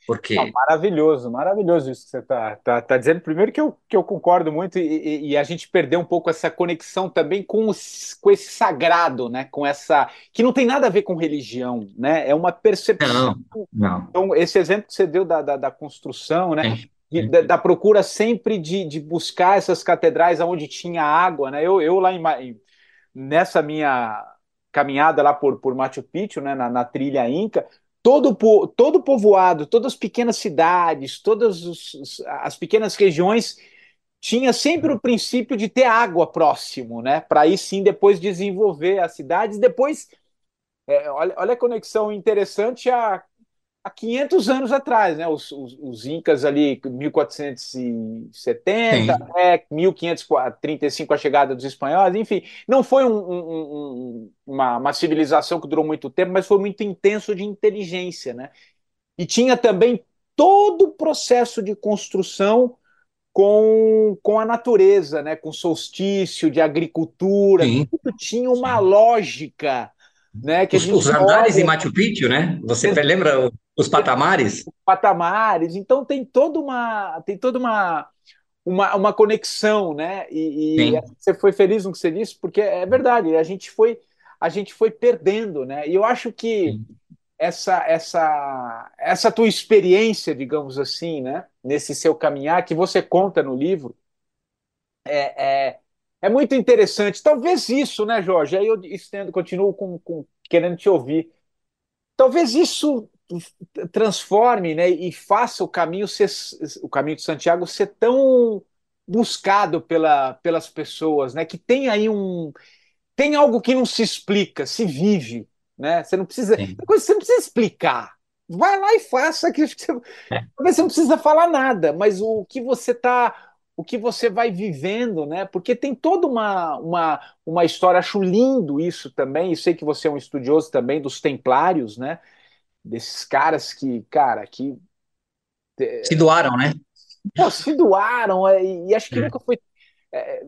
Porque... Não, maravilhoso, maravilhoso isso que você está tá, tá dizendo. Primeiro que eu, que eu concordo muito e, e, a gente perdeu um pouco essa conexão também com, os, com esse sagrado, né? Com essa que não tem nada a ver com religião, né? É uma percepção. Não, não. Então esse exemplo que você deu da, da, da construção, né? É. Da, da, procura sempre de, de buscar essas catedrais onde tinha água, né? Eu, eu lá em, nessa minha caminhada lá por, por Machu Picchu, né, na, na trilha Inca, todo, todo povoado, todas as pequenas cidades, todas os, as pequenas regiões tinha sempre o princípio de ter água próximo, né? Para aí sim depois desenvolver as cidades. Depois, é, olha, olha a conexão interessante a há 500 anos atrás, né? Os, os, os Incas ali, 1470, né? 1535 a chegada dos espanhóis, enfim, não foi um, um, um, uma, uma, civilização que durou muito tempo, mas foi muito intenso de inteligência, né? E tinha também todo o processo de construção com, com a natureza, né? Com solstício, de agricultura, Sim. tudo tinha uma lógica né? Que os, os andares em Machu Picchu, né? Você lembra os patamares? Os patamares. Então tem toda uma tem toda uma uma, uma conexão, né? E, e você foi feliz no que você disse, porque é verdade. A gente foi a gente foi perdendo, né? E eu acho que essa essa essa tua experiência, digamos assim, né? Nesse seu caminhar que você conta no livro, é, é é muito interessante. Talvez isso, né, Jorge? Aí eu estendo, continuo com, com, querendo te ouvir. Talvez isso transforme né, e faça o caminho ser, o caminho de Santiago ser tão buscado pela, pelas pessoas, né? Que tem aí um tem algo que não se explica, se vive, né? Você não precisa, coisa você não precisa explicar. Vai lá e faça que você, é. você não precisa falar nada, mas o que você está o que você vai vivendo, né? Porque tem toda uma, uma, uma história, acho lindo isso também, e sei que você é um estudioso também dos templários, né? Desses caras que, cara, que. É, se doaram, né? Pô, se doaram, é, e acho que é. nunca foi.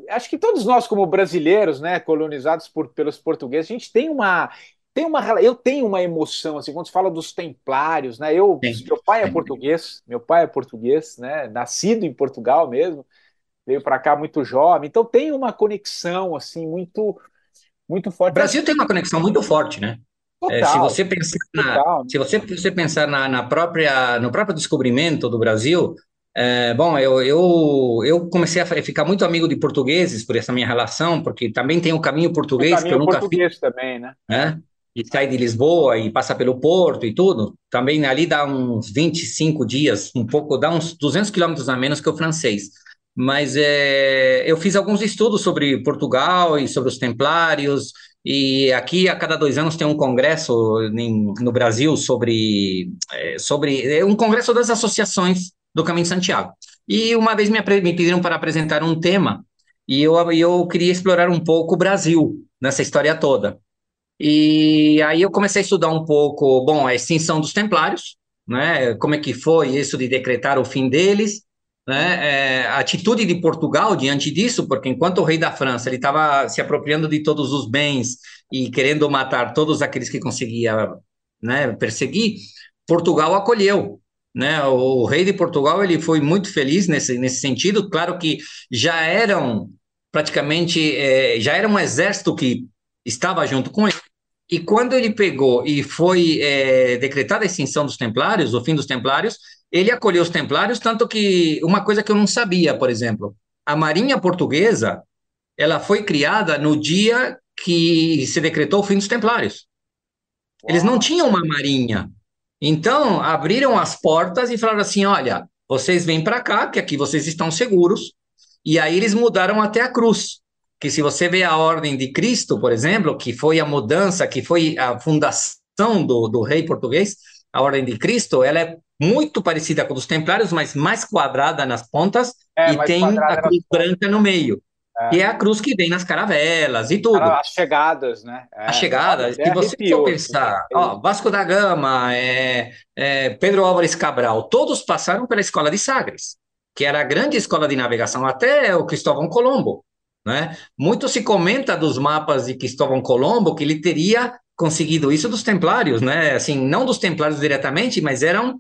Acho que todos nós, como brasileiros, né, colonizados por, pelos portugueses, a gente tem uma tem uma eu tenho uma emoção assim quando se fala dos templários né eu Sim. meu pai é português meu pai é português né nascido em Portugal mesmo veio para cá muito jovem, então tem uma conexão assim muito muito forte. O Brasil tem uma conexão muito forte, né? Total, é, se você pensar, na, se você, você pensar na, na, própria no próprio descobrimento do Brasil, é, bom, eu, eu, eu comecei a ficar muito amigo de portugueses por essa minha relação, porque também tem o caminho português o caminho que eu nunca português fiz. também, né? né? E sai de Lisboa e passa pelo Porto e tudo. Também ali dá uns 25 dias, um pouco, dá uns 200 quilômetros a menos que o francês. Mas é, eu fiz alguns estudos sobre Portugal e sobre os templários, e aqui, a cada dois anos, tem um congresso em, no Brasil sobre, é, sobre é um congresso das associações do Caminho de Santiago. E uma vez me, me pediram para apresentar um tema, e eu, eu queria explorar um pouco o Brasil nessa história toda. E aí eu comecei a estudar um pouco, bom, a extinção dos templários, né? Como é que foi isso de decretar o fim deles, né? É, a atitude de Portugal diante disso, porque enquanto o rei da França ele estava se apropriando de todos os bens e querendo matar todos aqueles que conseguia, né, perseguir, Portugal acolheu né? O rei de Portugal ele foi muito feliz nesse, nesse sentido. Claro que já eram praticamente é, já era um exército que estava junto com ele. E quando ele pegou e foi é, decretada a extinção dos Templários, o fim dos Templários, ele acolheu os Templários, tanto que uma coisa que eu não sabia, por exemplo, a Marinha Portuguesa, ela foi criada no dia que se decretou o fim dos Templários. Eles não tinham uma marinha, então, abriram as portas e falaram assim: olha, vocês vêm para cá, que aqui vocês estão seguros. E aí eles mudaram até a cruz. Que se você vê a ordem de Cristo, por exemplo, que foi a mudança, que foi a fundação do, do rei português, a ordem de Cristo, ela é muito parecida com a dos templários, mas mais quadrada nas pontas é, e tem a cruz branca no meio. É. Que é a cruz que vem nas caravelas e tudo. As chegadas, né? É. As chegadas. É, e você for pensar, ó, Vasco da Gama, é, é, Pedro Álvares Cabral, todos passaram pela escola de Sagres, que era a grande escola de navegação, até o Cristóvão Colombo. Né? Muito se comenta dos mapas de Cristóvão Colombo que ele teria conseguido isso dos templários, né? Assim, não dos templários diretamente, mas eram,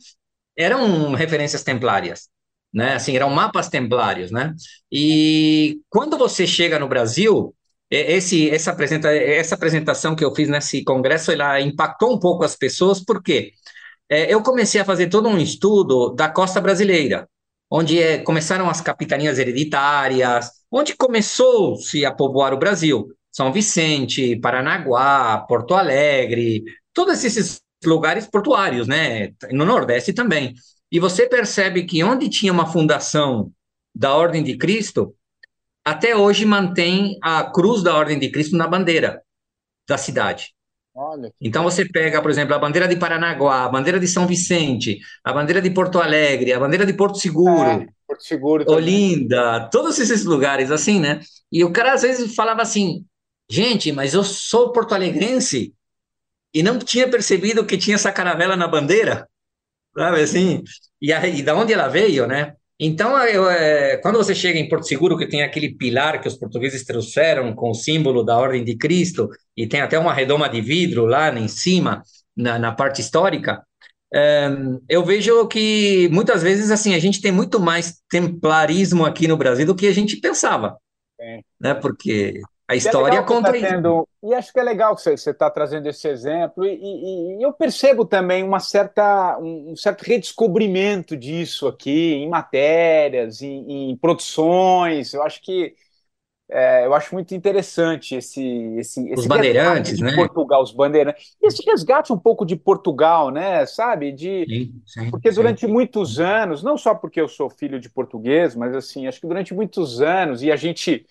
eram referências templárias né? Assim, eram mapas templários, né? E quando você chega no Brasil, esse, essa, apresenta, essa apresentação que eu fiz nesse congresso, ela impactou um pouco as pessoas, porque é, eu comecei a fazer todo um estudo da costa brasileira, onde é, começaram as capitanias hereditárias, onde começou-se a povoar o Brasil. São Vicente, Paranaguá, Porto Alegre, todos esses lugares portuários, né? No Nordeste também. E você percebe que onde tinha uma fundação da Ordem de Cristo, até hoje mantém a cruz da Ordem de Cristo na bandeira da cidade. Olha. Então você pega, por exemplo, a bandeira de Paranaguá, a bandeira de São Vicente, a bandeira de Porto Alegre, a bandeira de Porto Seguro, é, Porto Seguro Olinda, todos esses lugares assim, né? E o cara às vezes falava assim: gente, mas eu sou porto-alegrense e não tinha percebido que tinha essa caravela na bandeira sabe assim? E, aí, e da onde ela veio, né? Então, eu, é, quando você chega em Porto Seguro, que tem aquele pilar que os portugueses trouxeram com o símbolo da Ordem de Cristo, e tem até uma redoma de vidro lá em cima, na, na parte histórica, eu vejo que muitas vezes assim a gente tem muito mais templarismo aqui no Brasil do que a gente pensava, é. né? Porque a é história é conta tá tendo, E acho que é legal que você está trazendo esse exemplo, e, e, e, eu percebo também uma certa, um, um, certo redescobrimento disso aqui em matérias, em, em produções. Eu acho que é, eu acho muito interessante esse, esse, esse os bandeirantes, né? Portugal, os bandeirantes. E esse resgate um pouco de Portugal, né? Sabe? De sim, sim, porque durante sim. muitos anos, não só porque eu sou filho de português, mas assim, acho que durante muitos anos e a gente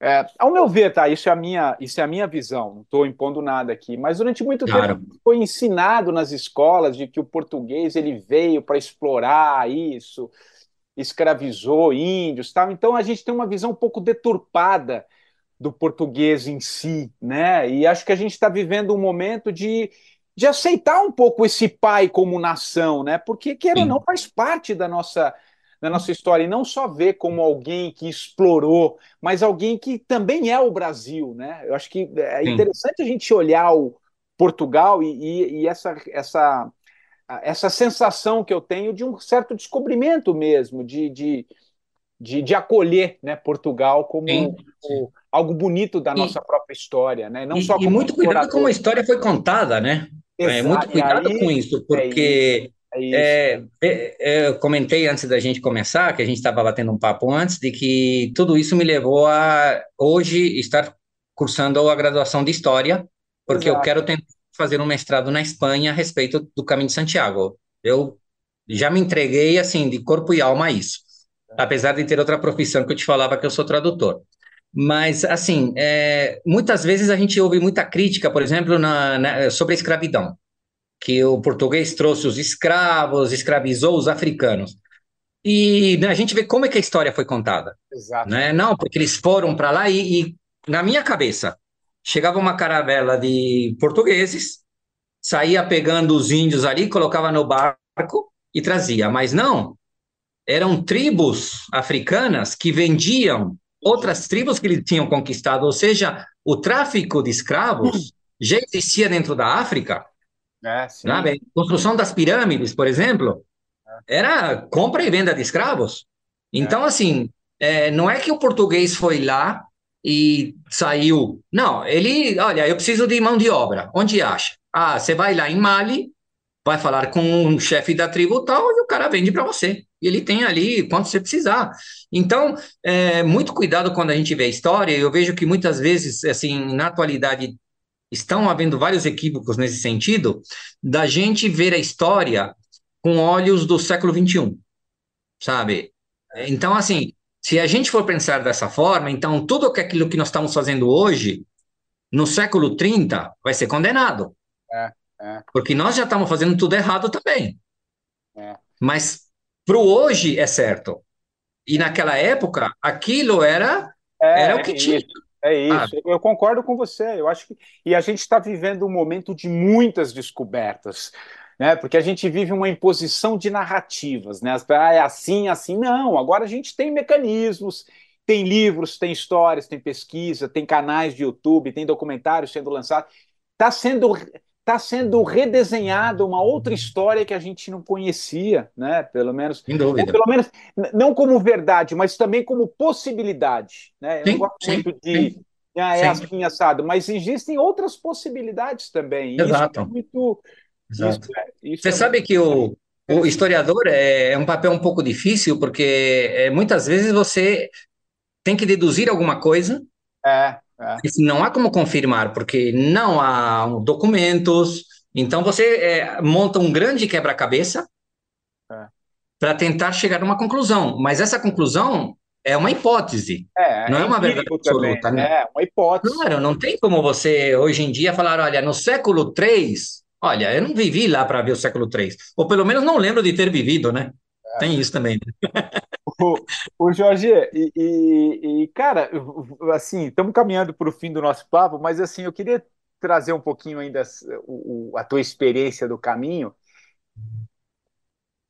é, ao meu ver, tá? Isso é a minha, isso é a minha visão. Não estou impondo nada aqui. Mas durante muito claro. tempo foi ensinado nas escolas de que o português ele veio para explorar isso, escravizou índios, tal. Então a gente tem uma visão um pouco deturpada do português em si, né? E acho que a gente está vivendo um momento de de aceitar um pouco esse pai como nação, né? Porque queira ou não faz parte da nossa na nossa história e não só ver como alguém que explorou, mas alguém que também é o Brasil, né? Eu acho que é interessante a gente olhar o Portugal e, e, e essa, essa, essa sensação que eu tenho de um certo descobrimento mesmo, de, de, de, de acolher né, Portugal como o, algo bonito da nossa e, própria história, né? Não e, só e muito cuidado como a história foi contada, né? É, muito cuidado aí, com isso, é porque é isso, é isso. É, eu comentei antes da gente começar, que a gente estava batendo um papo antes, de que tudo isso me levou a hoje estar cursando a graduação de História, porque Exato. eu quero tentar fazer um mestrado na Espanha a respeito do Caminho de Santiago. Eu já me entreguei, assim, de corpo e alma a isso, apesar de ter outra profissão que eu te falava que eu sou tradutor. Mas, assim, é, muitas vezes a gente ouve muita crítica, por exemplo, na, na, sobre a escravidão, que o português trouxe os escravos, escravizou os africanos. E a gente vê como é que a história foi contada. Exato. Né? Não, porque eles foram para lá e, e, na minha cabeça, chegava uma caravela de portugueses, saía pegando os índios ali, colocava no barco e trazia. Mas não, eram tribos africanas que vendiam outras tribos que eles tinham conquistado, ou seja, o tráfico de escravos já existia dentro da África. É, sabe? Construção das pirâmides, por exemplo, é. era compra e venda de escravos. Então, é. assim, é, não é que o português foi lá e saiu. Não, ele, olha, eu preciso de mão de obra. Onde acha? Ah, você vai lá em Mali, vai falar com um chefe da tribo tal e o cara vende para você. E ele tem ali quanto você precisar. Então, é, muito cuidado quando a gente vê a história. Eu vejo que muitas vezes, assim, na atualidade, estão havendo vários equívocos nesse sentido, da gente ver a história com olhos do século XXI, sabe? Então, assim, se a gente for pensar dessa forma, então tudo aquilo que nós estamos fazendo hoje, no século 30, vai ser condenado. É, é. Porque nós já estamos fazendo tudo errado também. É. Mas para o hoje é certo. E naquela época, aquilo era, é, era o que tinha. Isso, é isso, ah. eu concordo com você. Eu acho que. E a gente está vivendo um momento de muitas descobertas. Né? Porque a gente vive uma imposição de narrativas, né? Ah, é assim, assim. Não, agora a gente tem mecanismos, tem livros, tem histórias, tem pesquisa, tem canais de YouTube, tem documentários sendo lançados. Está sendo está sendo redesenhada uma outra história que a gente não conhecia, né? Pelo menos, dúvida. pelo menos não como verdade, mas também como possibilidade, né? Eu sim, não gosto sim, muito de ah, é sim. assim assado, mas existem outras possibilidades também. Exato. Isso é muito. Exato. Isso é, isso Você é sabe muito... que o, o historiador é, é um papel um pouco difícil porque é, muitas vezes você tem que deduzir alguma coisa. É. É. Não há como confirmar, porque não há documentos. Então você é, monta um grande quebra-cabeça para tentar chegar a uma conclusão. Mas essa conclusão é uma hipótese, não é, uma verdade absoluta. Também, né? É uma hipótese. Claro, não tem como você hoje em dia falar, olha, no século III, olha, eu não vivi lá para ver o século III, ou pelo menos não lembro de ter vivido, né? É. Tem isso também. Né? o, o Jorge, e, e, e, cara, assim, estamos caminhando para o fim do nosso papo, mas assim, eu queria trazer um pouquinho ainda o, a tua experiência do caminho.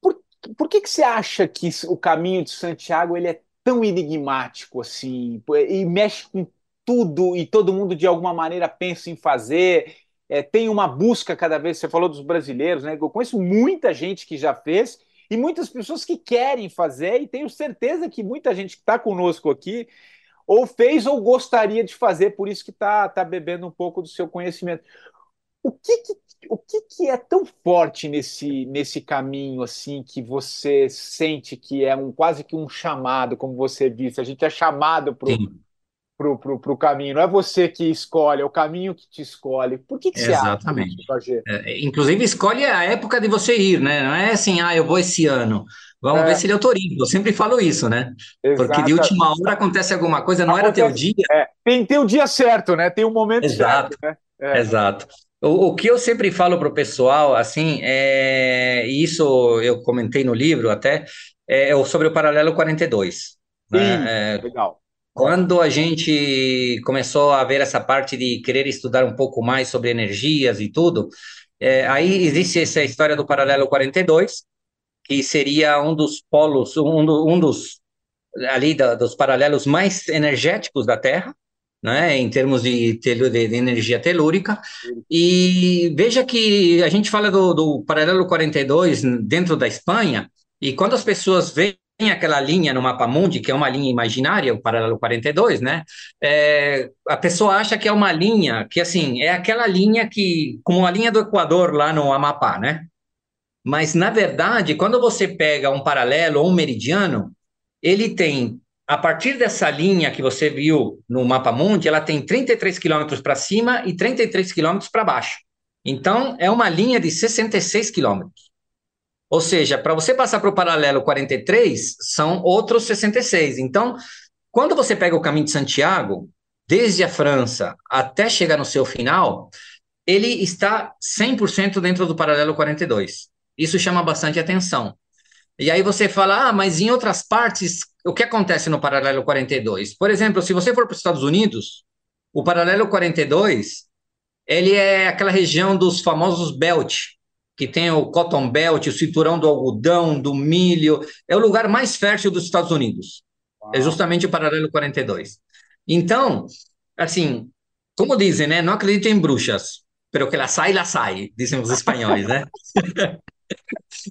Por, por que, que você acha que o caminho de Santiago ele é tão enigmático assim, e mexe com tudo, e todo mundo de alguma maneira pensa em fazer? É, tem uma busca cada vez, você falou dos brasileiros, né? Eu conheço muita gente que já fez e muitas pessoas que querem fazer, e tenho certeza que muita gente que está conosco aqui ou fez ou gostaria de fazer, por isso que está tá bebendo um pouco do seu conhecimento. O que, que o que, que, é tão forte nesse, nesse caminho assim que você sente que é um quase que um chamado, como você disse, a gente é chamado para pro, pro, pro caminho. Não é você que escolhe, é o caminho que te escolhe. Por que, que você Exatamente. acha é, inclusive, escolhe a época de você ir, né? Não é assim, ah, eu vou esse ano. Vamos é. ver se ele autoriza. Eu sempre falo isso, né? Exato. Porque de última hora acontece alguma coisa, não acontece, era teu dia. É. Tem, tem o dia certo, né? Tem o um momento Exato. certo, né? É. Exato. O, o, que eu sempre falo para o pessoal, assim, é, e isso eu comentei no livro até, é sobre o paralelo 42. Sim, né? É, legal. Quando a gente começou a ver essa parte de querer estudar um pouco mais sobre energias e tudo, é, aí existe essa história do paralelo 42, que seria um dos polos, um, do, um dos ali da, dos paralelos mais energéticos da Terra, né, em termos de, de, de, energia telúrica. E veja que a gente fala do, do paralelo 42 dentro da Espanha, e quando as pessoas veem aquela linha no mapa mundi, que é uma linha imaginária, o paralelo 42, né? É, a pessoa acha que é uma linha, que assim, é aquela linha que, como a linha do Equador lá no Amapá, né? Mas, na verdade, quando você pega um paralelo ou um meridiano, ele tem, a partir dessa linha que você viu no mapa mundi, ela tem 33 quilômetros para cima e 33 quilômetros para baixo. Então, é uma linha de 66 quilômetros. Ou seja, para você passar para o paralelo 43, são outros 66. Então, quando você pega o caminho de Santiago, desde a França até chegar no seu final, ele está 100% dentro do paralelo 42. Isso chama bastante atenção. E aí você fala, ah, mas em outras partes, o que acontece no paralelo 42? Por exemplo, se você for para os Estados Unidos, o paralelo 42, ele é aquela região dos famosos belt, que tem o Cotton Belt, o cinturão do algodão, do milho, é o lugar mais fértil dos Estados Unidos. É Uau. É justamente o paralelo 42. Então, assim, como dizem, né? Não acredito em bruxas, pero que la sai, la sai, dizem os espanhóis, né? *laughs*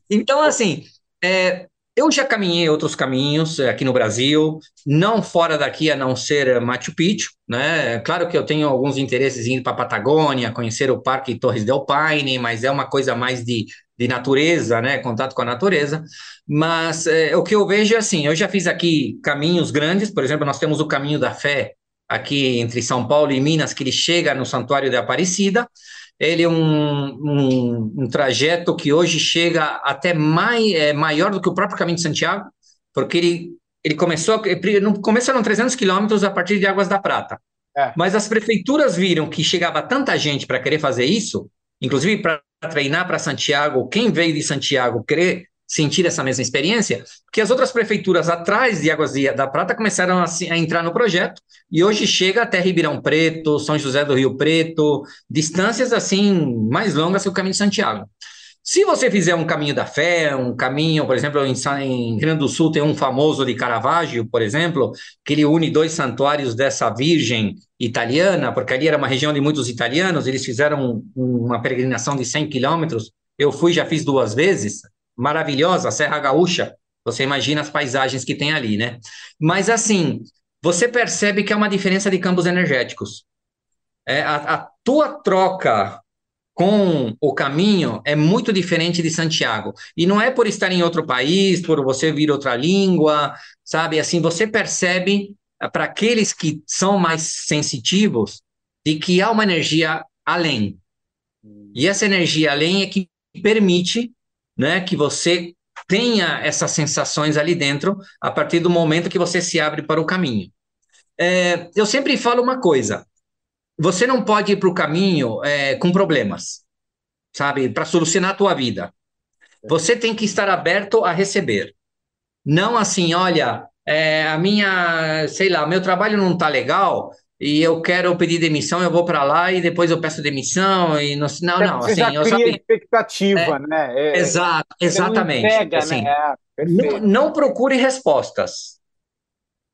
então, assim, é, eu já caminhei outros caminhos eh, aqui no Brasil, não fora daqui a não ser Machu Picchu, né? Claro que eu tenho alguns interesses em ir para a Patagônia, conhecer o Parque Torres del Paine, mas é uma coisa mais de, de natureza, né? Contato com a natureza. Mas é, o que eu vejo é assim: eu já fiz aqui caminhos grandes, por exemplo, nós temos o Caminho da Fé aqui entre São Paulo e Minas, que ele chega no Santuário de Aparecida ele é um, um, um, trajeto que hoje chega até mais, é, maior do que o próprio Caminho de Santiago, porque ele, ele começou, no começo eram 300 quilômetros a partir de Águas da Prata, é. mas as prefeituras viram que chegava tanta gente para querer fazer isso, inclusive para treinar para Santiago, quem veio de Santiago querer sentir essa mesma experiência, que as outras prefeituras atrás de Águas da Prata começaram a, a, entrar no projeto e hoje chega até Ribeirão Preto, São José do Rio Preto, distâncias assim mais longas que o caminho de Santiago. Se você fizer um caminho da fé, um caminho, por exemplo, em, em Rio Grande do Sul tem um famoso de Caravaggio, por exemplo, que ele une dois santuários dessa Virgem italiana, porque ali era uma região de muitos italianos, eles fizeram uma peregrinação de 100 quilômetros, eu fui, já fiz duas vezes, maravilhosa, a Serra Gaúcha. Você imagina as paisagens que tem ali, né? Mas assim, você percebe que é uma diferença de campos energéticos. É, a, a tua troca com o caminho é muito diferente de Santiago. E não é por estar em outro país, por você vir outra língua, sabe? Assim, você percebe, eh, para aqueles que são mais sensitivos, de que há uma energia além. E essa energia além é que permite né, que você tenha essas sensações ali dentro a partir do momento que você se abre para o caminho. É, eu sempre falo uma coisa: você não pode ir para o caminho é, com problemas, sabe, para solucionar a tua vida. Você tem que estar aberto a receber. Não assim, olha, é, a minha, sei lá, meu trabalho não está legal, e eu quero pedir demissão, eu vou para lá e depois eu peço demissão e não, não, não assim, já eu cria expectativa, é, né? É, exato, exatamente. Assim, né? é, não, não procure respostas,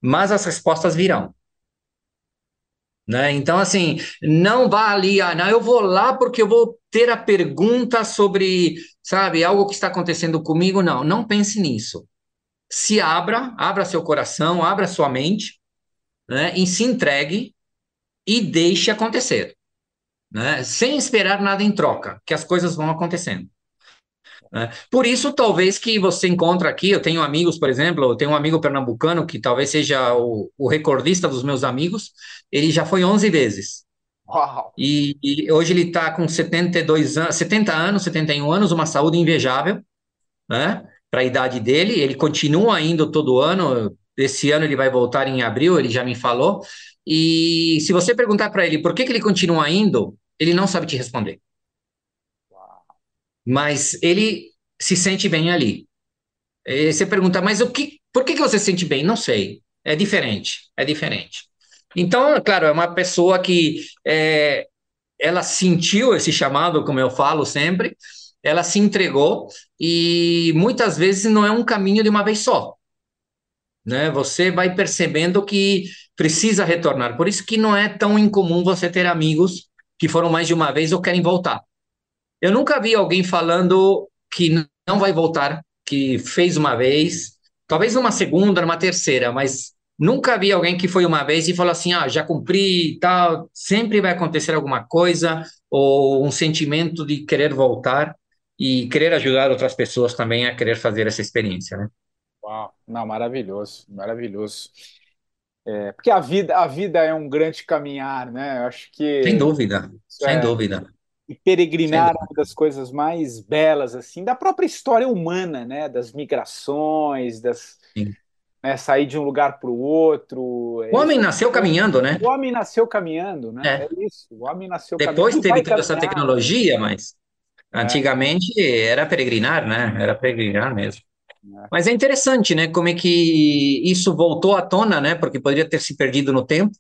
mas as respostas virão. Né? Então, assim, não vá ali, ah, não, eu vou lá porque eu vou ter a pergunta sobre, sabe, algo que está acontecendo comigo. Não, não pense nisso. Se abra, abra seu coração, abra sua mente, né? E se entregue e deixe acontecer, né? sem esperar nada em troca, que as coisas vão acontecendo. Né? Por isso, talvez que você encontra aqui, eu tenho amigos, por exemplo, eu tenho um amigo pernambucano que talvez seja o, o recordista dos meus amigos, ele já foi 11 vezes. Uau. E, e hoje ele está com 72 anos, 70 anos, 71 anos, uma saúde invejável, né? Para a idade dele, ele continua indo todo ano. Esse ano ele vai voltar em abril, ele já me falou. E se você perguntar para ele por que, que ele continua indo, ele não sabe te responder. Mas ele se sente bem ali. E você pergunta, mas o que, por que, que você se sente bem? Não sei. É diferente, é diferente. Então, claro, é uma pessoa que é, ela sentiu esse chamado, como eu falo sempre, ela se entregou e muitas vezes não é um caminho de uma vez só. Né? Você vai percebendo que precisa retornar. Por isso que não é tão incomum você ter amigos que foram mais de uma vez ou querem voltar. Eu nunca vi alguém falando que não vai voltar, que fez uma vez, talvez numa segunda, numa terceira, mas nunca vi alguém que foi uma vez e falou assim, ah, já cumpri e tal, sempre vai acontecer alguma coisa, ou um sentimento de querer voltar e querer ajudar outras pessoas também a querer fazer essa experiência, né? Uau, não, maravilhoso, maravilhoso. É, porque a vida, a vida é um grande caminhar, né? Eu acho que Sem dúvida, sem é, dúvida, e peregrinar é uma das coisas mais belas assim da própria história humana, né? Das migrações, das, Sim. né, sair de um lugar para o outro. O É, homem Isso, nasceu caminhando, né? o homem nasceu caminhando, né? É É. isso. O homem nasceu caminhando Depois e teve toda essa tecnologia, mas É, antigamente era peregrinar, né? Era peregrinar mesmo. É. Mas é interessante, né? Como é que isso voltou à tona, né? Porque poderia ter se perdido no tempo,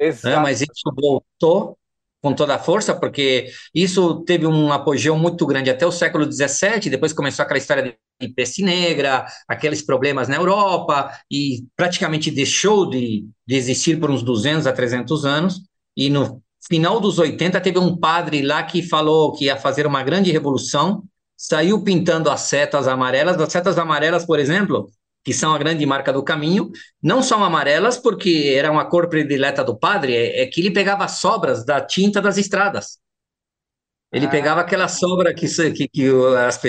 né? Exato. Mas isso voltou com toda a força, porque isso teve um apogeu muito grande até o século XVII, depois começou aquela história de peste negra, aqueles problemas na Europa, e praticamente deixou de, de existir por uns 200 a 300 anos, e no final dos 80 teve um padre lá que falou que ia fazer uma grande revolução, saiu pintando as setas amarelas, as setas amarelas, por exemplo, que são a grande marca do caminho, não são amarelas porque era uma cor predileta do padre, é, é que ele pegava sobras da tinta das estradas. Ele Ah, pegava aquela sobra que, que, que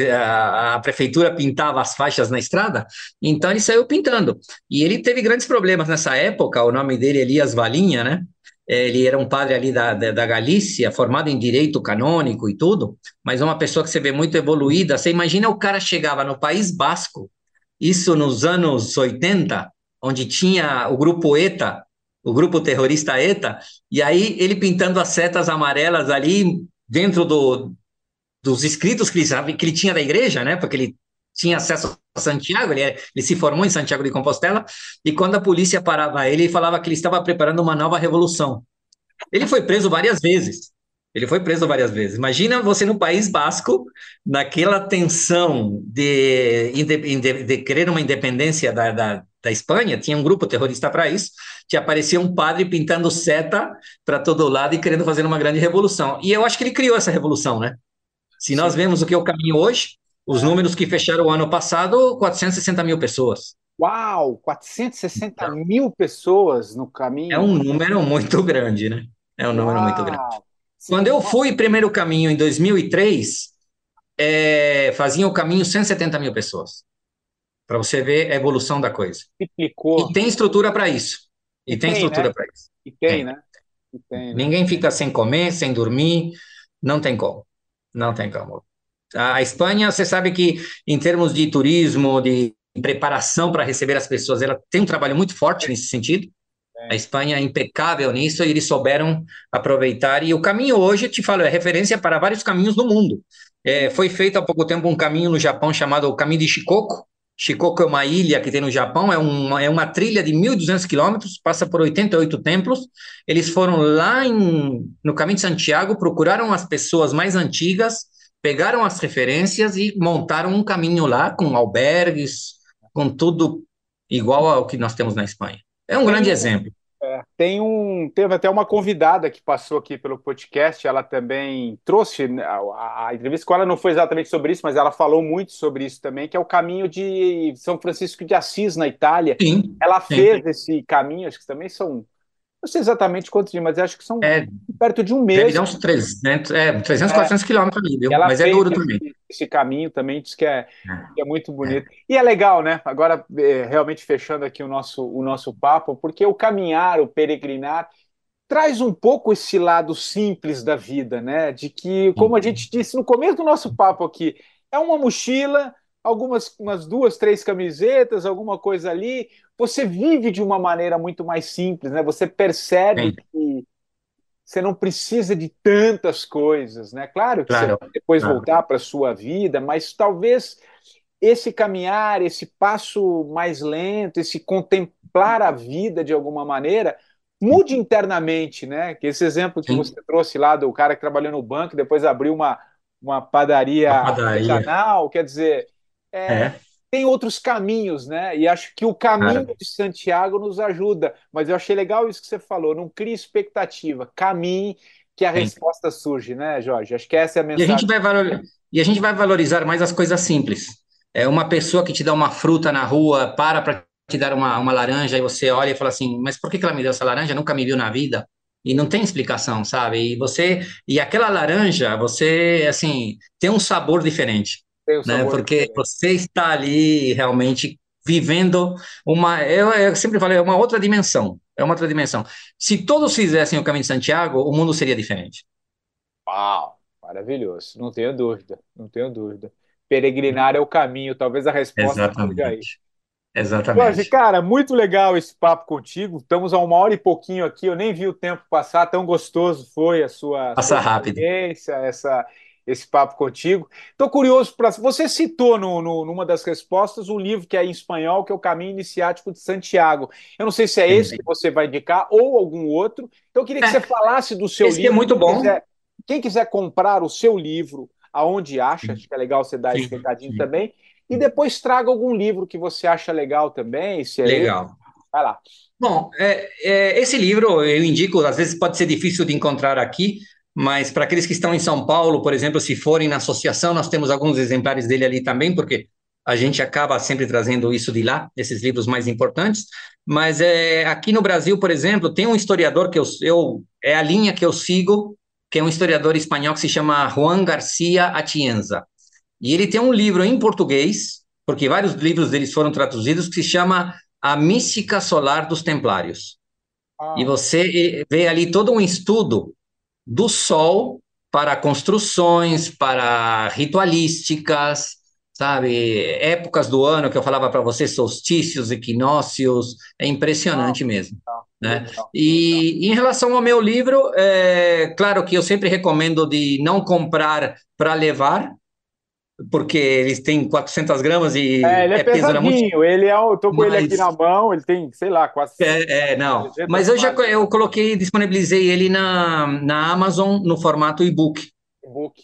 a, a prefeitura pintava as faixas na estrada, então ele saiu pintando. E ele teve grandes problemas nessa época, o nome dele é Elias Valinha, né? Ele era um padre ali da, da, da Galícia, formado em direito canônico e tudo, mas uma pessoa que você vê muito evoluída. Você imagina o cara chegava no País Basco, isso nos anos 80, onde tinha o grupo ETA, o grupo terrorista ETA, e aí ele pintando as setas amarelas ali dentro do, dos escritos que ele, que ele tinha da igreja, né? Porque ele tinha acesso Santiago, ele, é- ele se formou em Santiago de Compostela, e quando a polícia parava ele, ele falava que ele estava preparando uma nova revolução. Ele foi preso várias vezes. Ele foi preso várias vezes. Imagina você no País Basco, naquela tensão de, de, de querer uma independência da, da, da Espanha, tinha um grupo terrorista para isso, que aparecia um padre pintando seta para todo lado e querendo fazer uma grande revolução. E eu acho que ele criou essa revolução, né? Se nós sim. vemos o que é o caminho hoje, os É. números que fecharam o ano passado, 460 mil pessoas. Uau, 460 Então, mil pessoas no é caminho. um número muito grande, né? É um número muito grande. Uau! Sim, Quando eu fui primeiro caminho em 2003, é, faziam o caminho 170 mil pessoas, para você ver a evolução da coisa. E triplicou. tem estrutura para isso. E E tem tem, né? estrutura para isso. E tem, Tem. né? E tem, né? Ninguém fica sem comer, sem dormir, não tem como. Não tem como. A a Espanha, você sabe que em termos de turismo, de preparação para receber as pessoas, ela tem um trabalho muito forte nesse sentido. A Tem. Espanha é impecável nisso e eles souberam aproveitar. E o caminho hoje, te falo, é referência para vários caminhos do mundo. É, foi feito há pouco tempo um caminho no Japão chamado o Caminho de Shikoku. Shikoku é uma ilha que tem no Japão, é uma, é uma trilha de 1.200 quilômetros, passa por 88 templos. Eles foram lá em, no Caminho de Santiago, procuraram as pessoas mais antigas, pegaram as referências e montaram um caminho lá com albergues, com tudo igual ao que nós temos na Espanha. É um Tem grande exemplo. é, tem um, teve até uma convidada que passou aqui pelo podcast, ela também trouxe, né, a, a entrevista com ela não foi exatamente sobre isso, mas ela falou muito sobre isso também, que é o caminho de São Francisco de Assis, na Itália. Sim, Ela sim. fez esse caminho, acho que também são, não sei exatamente quantos dias, mas acho que são É, perto de um deve mês. dar uns 300, é, 300, É, 400 quilômetros ali, viu? Mas é duro também. esse, esse caminho também, diz que é, É, que é muito é. bonito. E é legal, né? Agora, é, realmente fechando aqui o nosso, o nosso papo, porque o caminhar, o peregrinar, traz um pouco esse lado simples da vida, né? De que, como a gente disse no começo do nosso papo aqui, é uma mochila, algumas umas duas, três camisetas, alguma coisa ali. Você vive de uma maneira muito mais simples, né? Você percebe sim, que você não precisa de tantas coisas, né? Claro que você claro, vai depois claro. voltar para a sua vida, mas talvez esse caminhar, esse passo mais lento, esse contemplar a vida de alguma maneira, mude internamente, né? Que esse exemplo que você Sim, trouxe lá do cara que trabalhou no banco e depois abriu uma, uma padaria a padaria. artesanal, quer dizer, é, É, tem outros caminhos, né? E acho que o caminho cara, de Santiago nos ajuda. Mas eu achei legal isso que você falou, não crie expectativa, caminhe que a sim. resposta surge, né, Jorge? Acho que essa é a E a gente mensagem. vai valor... e a gente vai valorizar mais as coisas simples. é uma pessoa que te dá uma fruta na rua, para para te dar uma, uma laranja e você olha e fala assim, mas por que, que ela me deu essa laranja? Nunca me viu na vida. E não tem explicação, sabe? E você e aquela laranja, você assim tem um sabor diferente, né? Porque você está ali realmente vivendo uma, eu, eu sempre falei, é uma outra dimensão, é uma outra dimensão. Se todos fizessem o caminho de Santiago, o mundo seria diferente. Uau, maravilhoso. Não tenho dúvida, não tenho dúvida. Peregrinar é o caminho, talvez a resposta esteja aí. Exatamente, Jorge, exatamente. cara, muito legal esse papo contigo. Estamos a uma hora e pouquinho aqui, eu nem vi o tempo passar, tão gostoso foi a sua, sua Passa rápido. experiência, essa, esse papo contigo. Estou curioso para. Você citou no, no, numa das respostas um livro que é em espanhol, que é O Caminho Iniciático de Santiago. Eu não sei se é esse que você vai indicar ou algum outro. Então, eu queria que É, você falasse do seu esse é livro. muito Quem bom. quiser, quem quiser comprar o seu livro, aonde acha, acho que é legal você dar esse recadinho também. E depois traga algum livro que você acha legal também, se é. Legal. Vai lá. Bom, é, é, esse livro eu indico, às vezes pode ser difícil de encontrar aqui, mas para aqueles que estão em São Paulo, por exemplo, se forem na associação, nós temos alguns exemplares dele ali também, porque a gente acaba sempre trazendo isso de lá, esses livros mais importantes. Mas é, aqui no Brasil, por exemplo, tem um historiador que eu, eu é a linha que eu sigo, que é um historiador espanhol que se chama Juan García Atienza. E ele tem um livro em português, porque vários livros deles foram traduzidos, que se chama A Mística Solar dos Templários. E Ah, você vê ali todo um estudo do Sol para construções, para ritualísticas, sabe? Épocas do ano que eu falava para você, solstícios, equinócios, é impressionante mesmo, legal, né? legal, legal. E em relação ao meu livro, é claro que eu sempre recomendo de não comprar para levar, porque eles têm 400 gramas É, e ele é é mochila, pesadinho. Ele é, eu tô com ele aqui mas na mão. Ele tem, sei lá, quase é, é, não. 300 Mas eu já eu coloquei, disponibilizei ele na, na Amazon no formato e-book,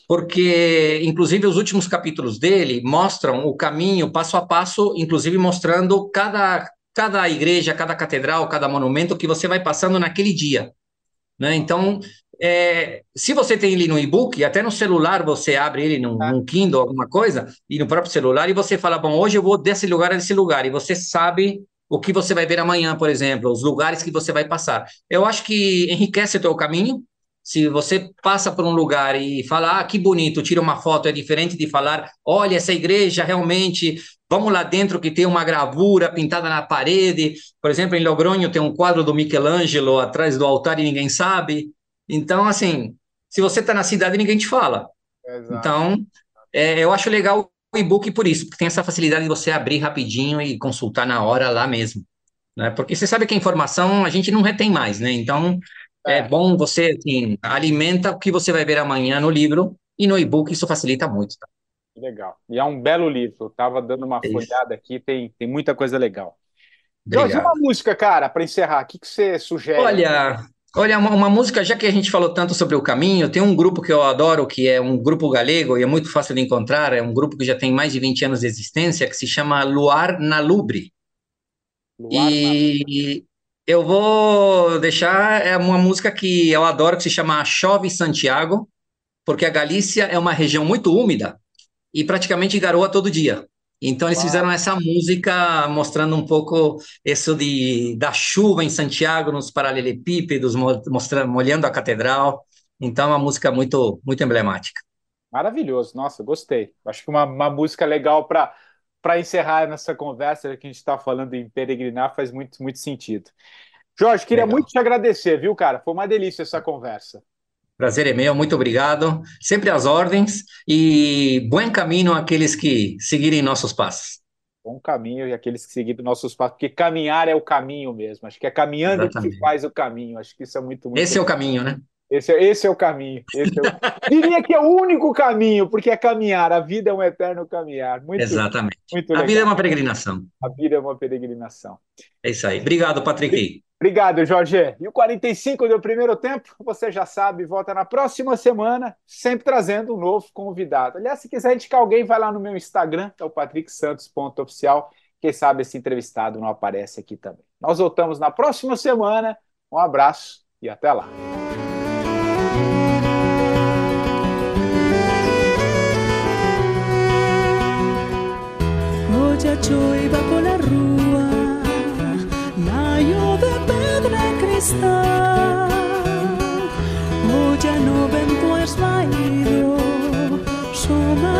porque inclusive os últimos capítulos dele mostram o caminho passo a passo, inclusive mostrando cada cada igreja, cada catedral, cada monumento que você vai passando naquele dia, né? Então, é, se você tem ele no e-book, até no celular você abre ele num, É, num Kindle, alguma coisa, e no próprio celular, e você fala, bom, hoje eu vou desse lugar a desse lugar, e você sabe o que você vai ver amanhã, por exemplo, os lugares que você vai passar. Eu acho que enriquece o teu caminho. Se você passa por um lugar e fala, ah, que bonito, tira uma foto, é diferente de falar, olha, essa igreja realmente, vamos lá dentro que tem uma gravura pintada na parede. Por exemplo, em Logronho tem um quadro do Michelangelo atrás do altar e ninguém sabe. Então, assim, se você está na cidade, ninguém te fala. exato. Então, é, eu acho legal o e-book por isso, porque tem essa facilidade de você abrir rapidinho e consultar na hora lá mesmo, né? Porque você sabe que a informação a gente não retém mais, né? Então, é É, bom você, assim, alimenta o que você vai ver amanhã no livro e no e-book isso facilita muito, tá? legal. E é um belo livro. Eu tava dando uma É folhada aqui, tem, tem muita coisa legal. Jorge, uma Obrigado. música, cara, para encerrar. O que que você sugere? Olha, olha, uma, uma música, já que a gente falou tanto sobre o caminho, tem um grupo que eu adoro, que é um grupo galego e é muito fácil de encontrar, é um grupo que já tem mais de 20 anos de existência, que se chama Luar na Lubre. Na... E eu vou deixar é uma música que eu adoro, que se chama Chove Santiago, porque a Galícia é uma região muito úmida e praticamente garoa todo dia. Então eles fizeram essa música mostrando um pouco isso de da chuva em Santiago, nos paralelepípedos, mo- mostrando, molhando a catedral. Então é uma música muito muito emblemática. Maravilhoso. Nossa, gostei. Acho que uma, uma música legal para para encerrar nessa conversa que a gente está falando em peregrinar faz muito, muito sentido. Jorge, queria Legal. muito te agradecer, viu, cara? Foi uma delícia essa conversa. Prazer é meu, muito obrigado. Sempre às ordens e bom caminho àqueles que seguirem nossos passos. Bom caminho e aqueles que seguiram nossos passos, porque caminhar é o caminho mesmo. Acho que é caminhando que Exatamente. faz o caminho. Acho que isso é muito, muito Esse é o caminho, né? Esse é, esse é o caminho. É o... *laughs* Diria que é o único caminho, porque é caminhar. A vida é um eterno caminhar. Muito, Exatamente. muito A vida é uma peregrinação. A vida é uma peregrinação. É isso aí. Obrigado, Patrick. Obrigado, Jorge. E o 45 do primeiro tempo, você já sabe, volta na próxima semana, sempre trazendo um novo convidado. Aliás, se quiser indicar alguém, vai lá no meu Instagram, é o patricksantos.oficial. Quem sabe esse entrevistado não aparece aqui também. Nós voltamos na próxima semana. Um abraço e até lá. está. Moja no ben puedes bailo, suma.